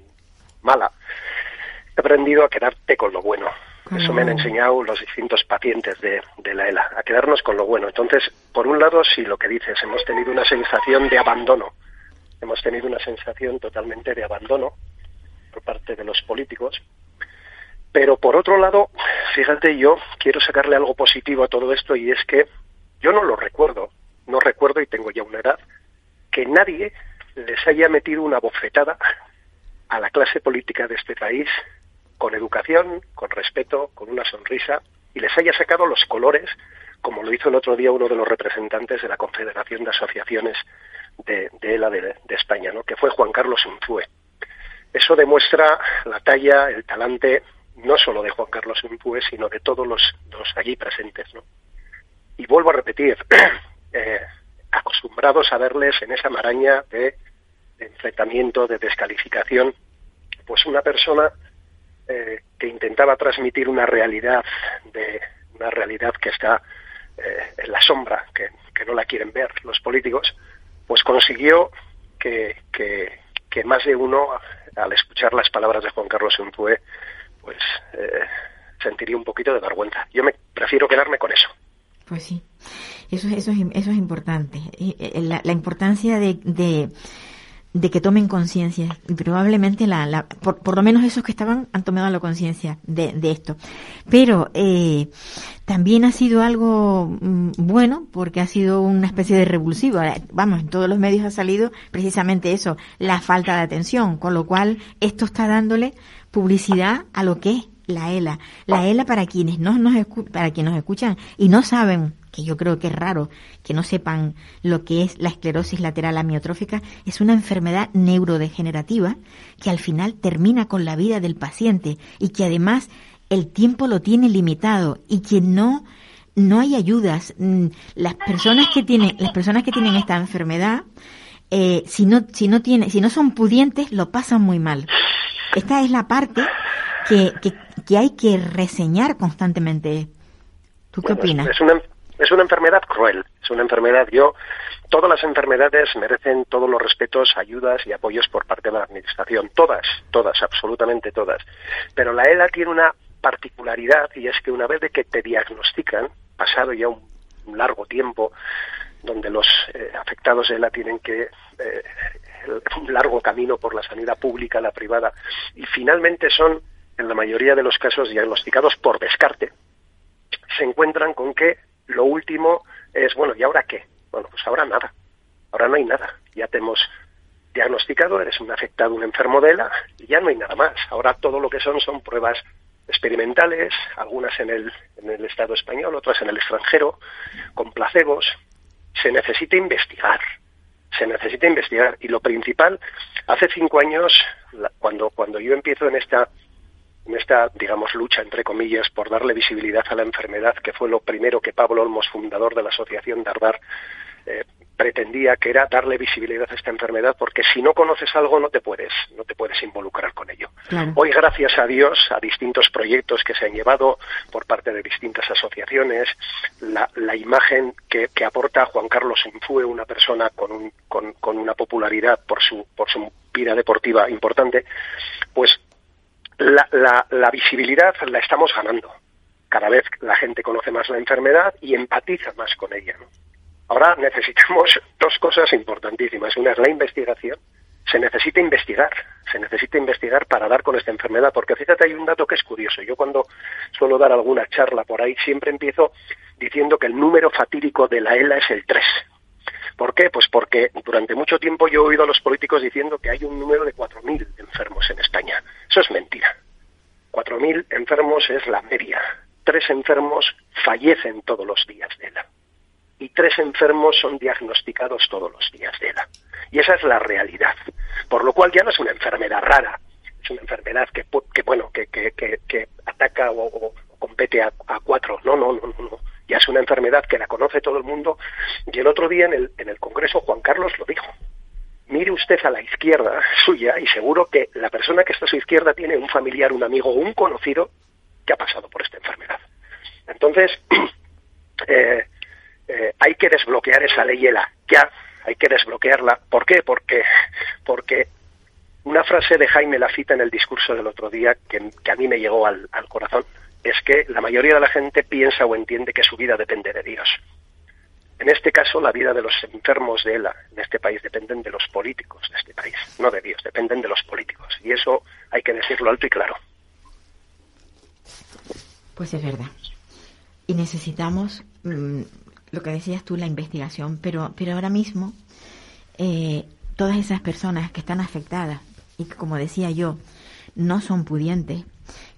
mala, he aprendido a quedarte con lo bueno. Eso me han enseñado los distintos pacientes de, la ELA, a quedarnos con lo bueno. Entonces, por un lado, sí, lo que dices, hemos tenido una sensación de abandono. Hemos tenido una sensación totalmente de abandono por parte de los políticos. Pero por otro lado, fíjate, yo quiero sacarle algo positivo a todo esto y es que yo no lo recuerdo, no recuerdo y tengo ya una edad, que nadie les haya metido una bofetada a la clase política de este país con educación, con respeto, con una sonrisa, y les haya sacado los colores, como lo hizo el otro día uno de los representantes de la Confederación de Asociaciones de, ELA de, España, ¿no? que fue Juan Carlos Unfue. Eso demuestra la talla, el talante, no solo de Juan Carlos Unfue, sino de todos los, allí presentes. ¿no? Y vuelvo a repetir, eh, acostumbrados a verles en esa maraña de, de enfrentamiento, de descalificación, pues una persona eh, que intentaba transmitir una realidad de una realidad que está eh, en la sombra, que, no la quieren ver los políticos, pues consiguió que, que, más de uno, al escuchar las palabras de Juan Carlos Unfue, pues eh, sentiría un poquito de vergüenza. Yo me prefiero quedarme con eso. Pues sí, eso, eso, es, eso es importante. La, la importancia de que tomen conciencia. Y probablemente, la, la por, por, lo menos esos que estaban han tomado la conciencia de, de, esto. Pero eh, también ha sido algo mm, bueno porque ha sido una especie de revulsivo. Vamos, en todos los medios ha salido precisamente eso, la falta de atención. Con lo cual, esto está dándole publicidad a lo que es la ELA. La ELA para quienes no nos para quienes nos escuchan y no saben que yo creo que es raro que no sepan lo que es la esclerosis lateral amiotrófica, es una enfermedad neurodegenerativa que al final termina con la vida del paciente y que además el tiempo lo tiene limitado y que no no hay ayudas. Mm, las personas que tienen las personas que tienen esta enfermedad eh, si no si no tiene si no son pudientes lo pasan muy mal. Esta es la parte que, que, que hay que reseñar constantemente. ¿Tú qué opinas? Es una, es una enfermedad cruel, es una enfermedad, yo, todas las enfermedades merecen todos los respetos, ayudas y apoyos por parte de la Administración, todas, todas, absolutamente todas. Pero la ELA tiene una particularidad y es que una vez de que te diagnostican, pasado ya un, un largo tiempo, donde los eh, afectados de ELA tienen que eh, un largo camino por la sanidad pública, la privada, y finalmente son, en la mayoría de los casos, diagnosticados por descarte, se encuentran con que lo último es, bueno, ¿y ahora qué? Bueno, pues ahora nada. Ahora no hay nada. Ya te hemos diagnosticado, eres un afectado, un enfermo de ELA, y ya no hay nada más. Ahora todo lo que son son pruebas experimentales, algunas en el, en el Estado español, otras en el extranjero, con placebos. Se necesita investigar, se necesita investigar. Y lo principal, hace cinco años, cuando, cuando yo empiezo en esta en esta, digamos, lucha, entre comillas, por darle visibilidad a la enfermedad, que fue lo primero que Pablo Olmos, fundador de la Asociación Dardar, eh, pretendía, que era darle visibilidad a esta enfermedad, porque si no conoces algo no te puedes, no te puedes involucrar con ello. Claro. Hoy, gracias a Dios, a distintos proyectos que se han llevado por parte de distintas asociaciones, la, la imagen que, que, aporta Juan Carlos Infue, una persona con, un, con, con una popularidad por su, por su vida deportiva importante, pues la, la, la, visibilidad la estamos ganando. Cada vez la gente conoce más la enfermedad y empatiza más con ella. Ahora necesitamos dos cosas importantísimas. Una es la investigación. Se necesita investigar, se necesita investigar para dar con esta enfermedad, porque fíjate, hay un dato que es curioso. Yo cuando suelo dar alguna charla por ahí, siempre empiezo diciendo que el número fatídico de la ELA es el 3. ¿Por qué? Pues porque durante mucho tiempo yo he oído a los políticos diciendo que hay un número de 4.000 enfermos en España. Eso es mentira. 4.000 enfermos es la media. Tres enfermos fallecen todos los días de ELA. Y tres enfermos son diagnosticados todos los días de ELA. Y esa es la realidad. Por lo cual ya no es una enfermedad rara. Es una enfermedad que, que bueno, que, que, que, ataca o, o compete a, a cuatro. No, no, no, no, no ya es una enfermedad que la conoce todo el mundo. Y el otro día en el, en el Congreso Juan Carlos lo dijo. Mire usted a la izquierda suya y seguro que la persona que está a su izquierda tiene un familiar, un amigo o un conocido que ha pasado por esta enfermedad. Entonces, eh, eh, hay que desbloquear esa ley ELA, ya, hay que desbloquearla. ¿Por qué? Porque, porque una frase de Jaime Lafita en el discurso del otro día que, que a mí me llegó al, al corazón es que la mayoría de la gente piensa o entiende que su vida depende de Dios. En este caso, la vida de los enfermos de ELA en este país dependen de los políticos de este país, no de Dios, dependen de los políticos. Y eso hay que decirlo alto y claro. Pues es verdad. Y necesitamos, mmm, lo que decías tú, la investigación, pero, pero ahora mismo, eh, todas esas personas que están afectadas y que, como decía yo, no son pudientes,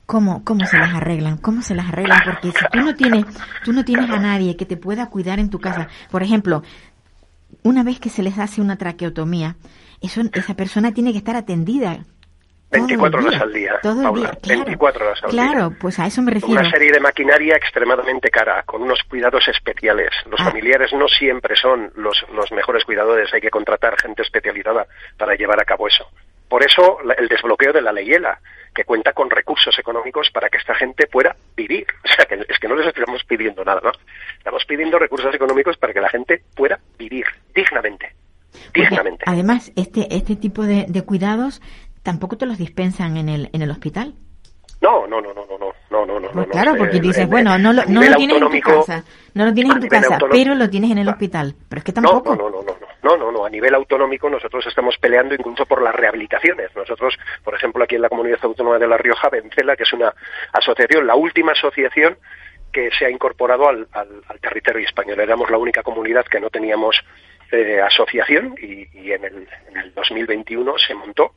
¿Cómo, ¿Cómo se las arreglan? ¿Cómo se las arreglan? Porque si tú no tienes, tú no tienes a nadie que te pueda cuidar en tu casa, por ejemplo, una vez que se les hace una traqueotomía, eso, esa persona tiene que estar atendida 24 horas al día. Todo Paula, el día, claro, 24 horas al claro, día. pues a eso me refiero. Una serie de maquinaria extremadamente cara, con unos cuidados especiales. Los Ah. familiares no siempre son los, los mejores cuidadores, hay que contratar gente especializada para llevar a cabo eso. Por eso la- el desbloqueo de la ley ELA, que cuenta con recursos económicos para que esta gente pueda vivir. O sea, que es que no les estamos pidiendo nada más. Estamos pidiendo recursos económicos para que la gente pueda vivir dignamente. Porque, Dignamente. además, este, este tipo de, de cuidados tampoco te los dispensan en el, en el hospital. No, no, no, no, no, no, no, no, no. Pues no, claro, porque dices, en- bueno, no lo, no lo tienes en tu casa, no lo tienes en tu casa, pero lo tienes en el hospital. Pero es que tampoco. no, no, no, no. No, no, no. A nivel autonómico nosotros estamos peleando incluso por las rehabilitaciones. Nosotros, por ejemplo, aquí en la Comunidad Autónoma de La Rioja, Vencela, que es una asociación, la última asociación que se ha incorporado al, territorio español. Éramos la única comunidad que no teníamos eh, asociación y, en, el, en, el, 2021 se montó.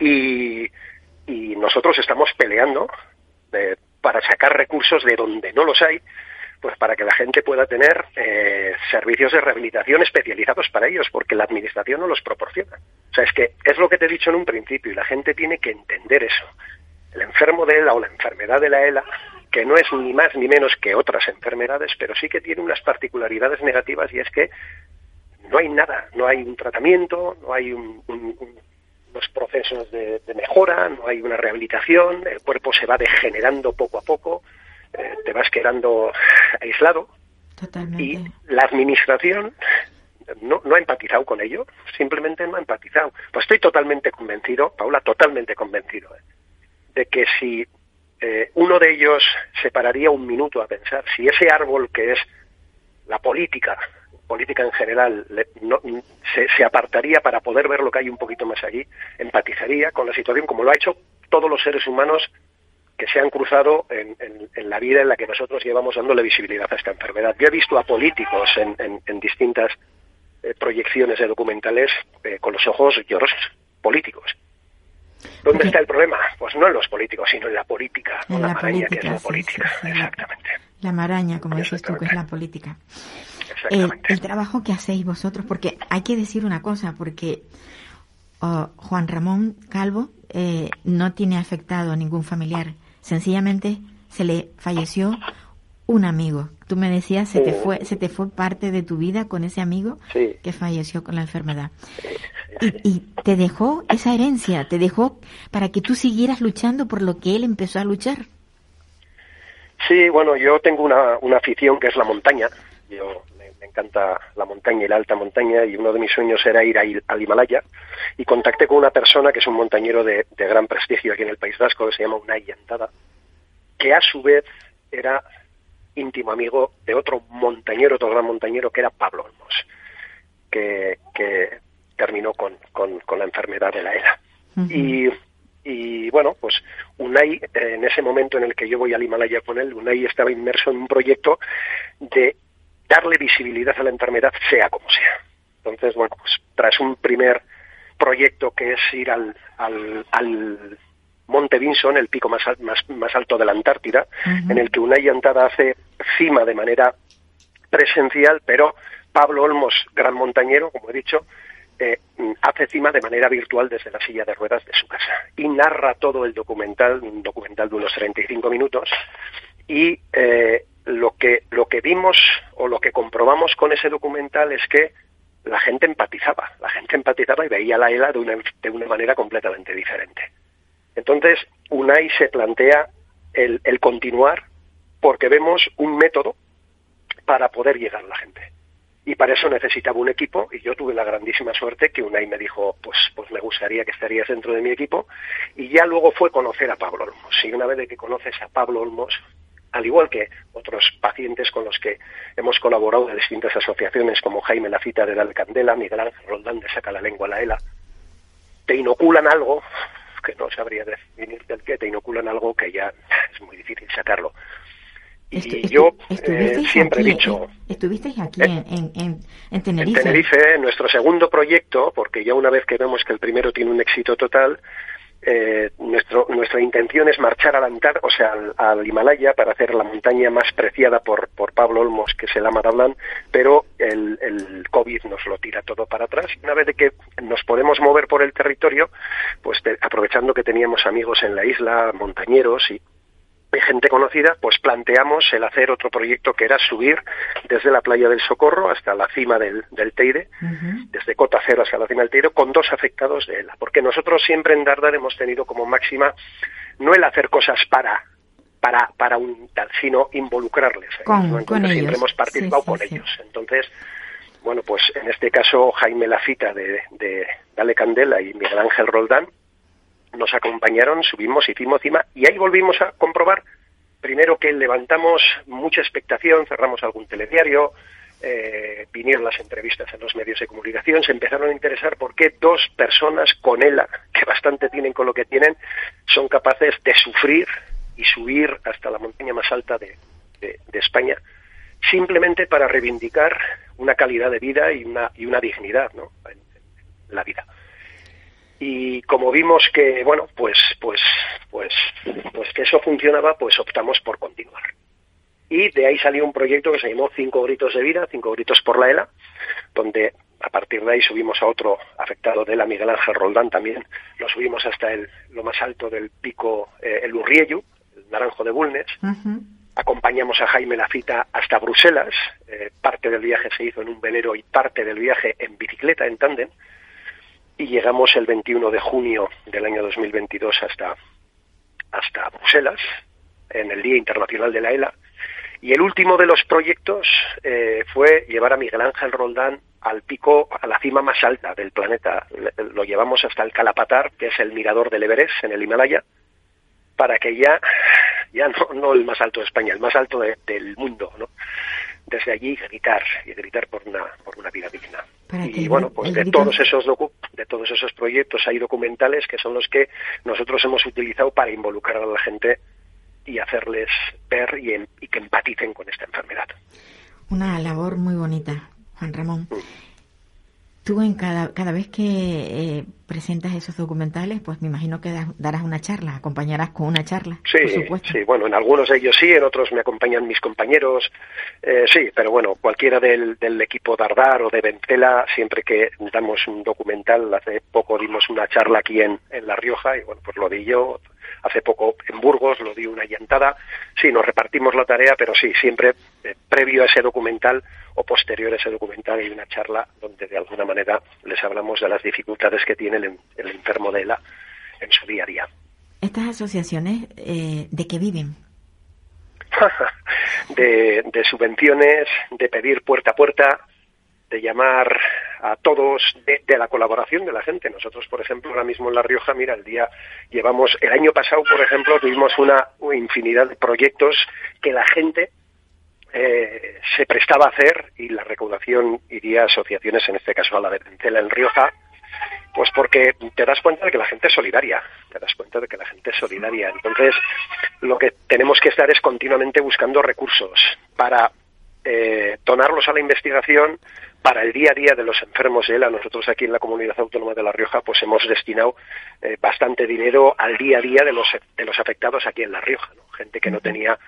Y, y nosotros estamos peleando eh, para sacar recursos de donde no los hay pues para que la gente pueda tener eh, servicios de rehabilitación especializados para ellos, porque la administración no los proporciona. O sea, es que es lo que te he dicho en un principio y la gente tiene que entender eso. El enfermo de ELA o la enfermedad de la ELA, que no es ni más ni menos que otras enfermedades, pero sí que tiene unas particularidades negativas y es que no hay nada, no hay un tratamiento, no hay unos procesos de, de mejora, no hay una rehabilitación, el cuerpo se va degenerando poco a poco eh, te vas quedando aislado. Y la administración no, no ha empatizado con ello, simplemente no ha empatizado. Pues estoy totalmente convencido, Paula, totalmente convencido, eh, de que si eh, uno de ellos se pararía un minuto a pensar si ese árbol que es la política, política en general, se, se, apartaría para poder ver lo que hay un poquito más allí, empatizaría con la situación como lo ha hecho todos los seres humanos que se han cruzado en, la vida en la que nosotros llevamos dándole visibilidad a esta enfermedad. Yo he visto a políticos en, distintas eh, proyecciones de documentales eh, con los ojos llorosos, políticos. ¿Dónde está el problema? Pues no en los políticos, sino en la política, en la, maraña que es la política, exactamente. La maraña, como dices tú, que es la política. El, el, trabajo que hacéis vosotros, porque hay que decir una cosa, porque oh, Juan Ramón Calvo eh, no tiene afectado a ningún familiar sencillamente se le falleció un amigo. Tú me decías, se te fue, se te fue parte de tu vida con ese amigo que falleció con la enfermedad. Y, te dejó esa herencia, te dejó para que tú siguieras luchando por lo que él empezó a luchar. Sí, bueno, yo tengo una, una afición que es la montaña. Yo encanta la montaña y la alta montaña y uno de mis sueños era ir al Himalaya y contacté con una persona que es un montañero de, gran prestigio aquí en el País Vasco que se llama Unai Yantada, que a su vez era íntimo amigo de otro montañero, otro gran montañero que era Pablo Olmos, que, terminó con, la enfermedad de la ELA. y, y bueno, pues Unai, en ese momento en el que yo voy al Himalaya con él, Unai estaba inmerso en un proyecto de darle visibilidad a la enfermedad sea como sea. Entonces, bueno, pues tras un primer proyecto que es ir al, al, Monte Vinson, el pico más, más, más alto de la Antártida, en el que una llantada hace cima de manera presencial, pero Pablo Olmos, gran montañero, como he dicho, eh, hace cima de manera virtual desde la silla de ruedas de su casa y narra todo el documental, un documental de unos 35 minutos, y eh, lo que lo que vimos o lo que comprobamos con ese documental es que la gente empatizaba, la gente empatizaba y veía la ELA de una, de una manera completamente diferente. Entonces, UNAI se plantea el, el continuar porque vemos un método para poder llegar a la gente. Y para eso necesitaba un equipo y yo tuve la grandísima suerte que UNAI me dijo, pues, pues me gustaría que estarías dentro de mi equipo. Y ya luego fue conocer a Pablo Olmos. Y una vez que conoces a Pablo Olmos, al igual que otros pacientes con los que hemos colaborado de distintas asociaciones como Jaime Lafita de Dale Candela, Miguel Ángel Roldán de Saca la Lengua a la ELA, te inoculan algo, que no sabría definir del qué, te inoculan algo que ya es muy difícil sacarlo. Y yo eh, siempre he dicho... ¿Estuvisteis aquí ¿Eh? en, en, Tenerife? En Tenerife, nuestro segundo proyecto, porque ya una vez que vemos que el primero tiene un éxito total, eh, nuestro, nuestra intención es marchar al Antar, o sea, al, Himalaya para hacer la montaña más preciada por, por Pablo Olmos, que es el Amadablan, pero el, el COVID nos lo tira todo para atrás. Una vez de que nos podemos mover por el territorio, pues aprovechando que teníamos amigos en la isla, montañeros y gente conocida, pues planteamos el hacer otro proyecto que era subir desde la playa del Socorro hasta la cima del, del Teide, desde Cota Cero hasta la cima del Teide, con dos afectados de ELA. Porque nosotros siempre en Dardar hemos tenido como máxima no el hacer cosas para para, para un tal, sino involucrarles. Con, siempre hemos participado con ellos. Entonces, bueno, pues en este caso Jaime Lafita de, de Dale Candela y Miguel Ángel Roldán, nos acompañaron, subimos, hicimos cima y ahí volvimos a comprobar primero que levantamos mucha expectación, cerramos algún telediario, eh, vinieron las entrevistas en los medios de comunicación, se empezaron a interesar por qué dos personas con ELA, que bastante tienen con lo que tienen, son capaces de sufrir y subir hasta la montaña más alta de, España, simplemente para reivindicar una calidad de vida y una, y una dignidad ¿no? en, la vida y como vimos que bueno pues pues pues pues que eso funcionaba pues optamos por continuar. Y de ahí salió un proyecto que se llamó Cinco Gritos de Vida, Cinco Gritos por la ELA, donde a partir de ahí subimos a otro afectado de la Miguel Ángel Roldán también, lo subimos hasta el, lo más alto del pico, eh, el Urriello, el Naranjo de Bulnes, acompañamos a Jaime Lafita hasta Bruselas, eh, parte del viaje se hizo en un velero y parte del viaje en bicicleta, en tándem, y llegamos el 21 de junio del año 2022 hasta, hasta Bruselas, en el Día Internacional de la ELA, y el último de los proyectos eh, fue llevar a Miguel Ángel Roldán al pico, a la cima más alta del planeta. Lo llevamos hasta el Calapatar, que es el mirador del Everest en el Himalaya, para que ya, ya no, no el más alto de España, el más alto del mundo, ¿no? Desde allí gritar y gritar por una, por una vida digna. y bueno, pues de todos esos de todos esos proyectos hay documentales que son los que nosotros hemos utilizado para involucrar a la gente y hacerles ver y, que empaticen con esta enfermedad. Una labor muy bonita, Juan Ramón. Mm. Tú en cada, cada vez que eh, presentas esos documentales, pues me imagino que darás una charla, acompañarás con una charla. Sí, sí, bueno, en algunos de ellos sí, en otros me acompañan mis compañeros, eh, sí, pero bueno, cualquiera del, del equipo Dardar o de Ventela, siempre que damos un documental, hace poco dimos una charla aquí en, en La Rioja y bueno, pues lo di yo, hace poco en Burgos, lo di una llantada. Sí, nos repartimos la tarea, pero sí, siempre eh, previo a ese documental o posterior a ese documental hay una charla donde de alguna manera les hablamos de las dificultades que tiene el, enfermo de ELA en su día a día. ¿Estas asociaciones eh, de qué viven? de, de subvenciones, de pedir puerta a puerta, de llamar a todos de, la colaboración de la gente. Nosotros, por ejemplo, ahora mismo en La Rioja, mira, el día llevamos, el año pasado, por ejemplo, tuvimos una, infinidad de proyectos que la gente eh, se prestaba a hacer y la recaudación iría a asociaciones, en este caso a la de Pencela en Rioja, pues porque te das cuenta de que la gente es solidaria, te das cuenta de que la gente es solidaria. Entonces, lo que tenemos que estar es continuamente buscando recursos para eh, donarlos a la investigación, para el día a día de los enfermos de ELA, nosotros aquí en la Comunidad Autónoma de La Rioja, pues hemos destinado eh, bastante dinero al día a día de los, de los afectados aquí en La Rioja, gente que no tenía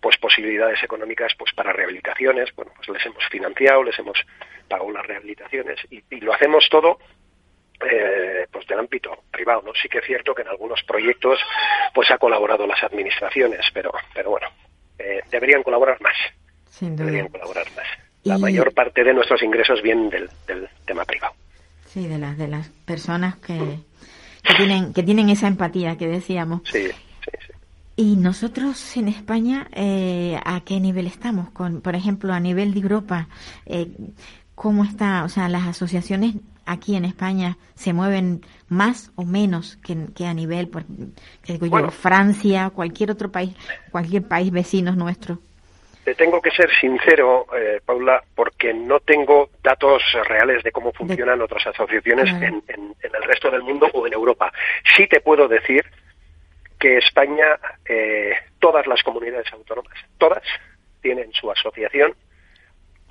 pues posibilidades económicas pues para rehabilitaciones, bueno, pues les hemos financiado, les hemos pagado las rehabilitaciones y, lo hacemos todo eh, pues del ámbito privado, ¿no? Sí que es cierto que en algunos proyectos pues ha colaborado las administraciones, pero, pero bueno, eh, deberían colaborar más. Deberían colaborar más la mayor parte de nuestros ingresos vienen del, tema privado. Sí, de las de las personas que, que tienen que tienen esa empatía que decíamos. Sí, sí, sí. Y nosotros en España, eh, ¿a qué nivel estamos? Con, por ejemplo, a nivel de Europa, eh, ¿cómo está? O sea, las asociaciones aquí en España se mueven más o menos que, a nivel, por, que digo Francia, cualquier otro país, cualquier país vecino nuestro tengo que ser sincero, eh, Paula, porque no tengo datos reales de cómo funcionan otras asociaciones en, el resto del mundo o en Europa. Sí te puedo decir que España, eh, todas las comunidades autónomas, todas tienen su asociación.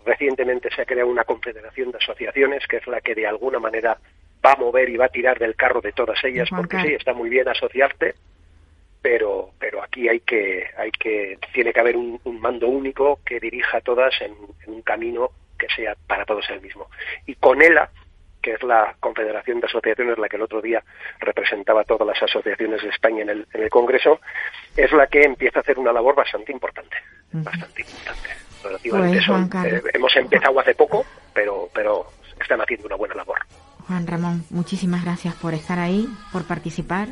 Recientemente se ha creado una confederación de asociaciones que es la que de alguna manera va a mover y va a tirar del carro de todas ellas, porque sí, está muy bien asociarte, pero pero aquí hay que hay que tiene que haber un, mando único que dirija a todas en, un camino que sea para todos el mismo y con ELA que es la Confederación de Asociaciones, la que el otro día representaba a todas las asociaciones de España en el, en el Congreso, es la que empieza a hacer una labor bastante importante, bastante importante. Pues, eh, hemos empezado hace poco, pero, pero están haciendo una buena labor. Juan Ramón, muchísimas gracias por estar ahí, por participar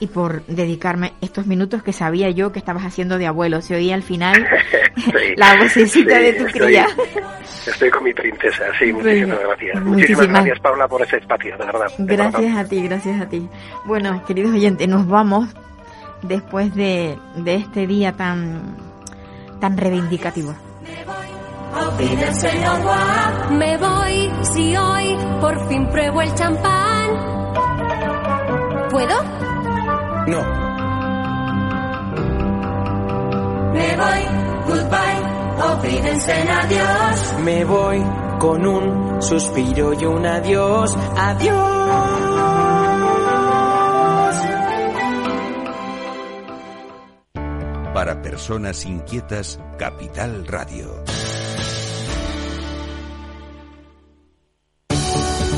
y por dedicarme estos minutos que sabía yo que estabas haciendo de abuelo. Se oía al final la vocecita de tu cría. Estoy con mi princesa, sí, muchísimas gracias. Muchísimas, gracias, Paula, por ese espacio, de verdad. gracias a ti, gracias a ti. Bueno, queridos oyentes, nos vamos después de, de este día tan, tan reivindicativo. olvídense el agua. Me voy si hoy por fin pruebo el champán. ¿Puedo? No. Me voy, goodbye, olvídense en adiós. Me voy con un suspiro y un adiós. Adiós. Para personas inquietas, Capital Radio.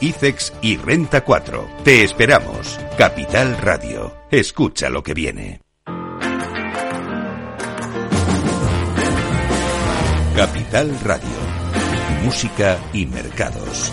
ICEX y Renta 4. Te esperamos. Capital Radio. Escucha lo que viene. Capital Radio. Música y mercados.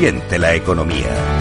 siente la economía.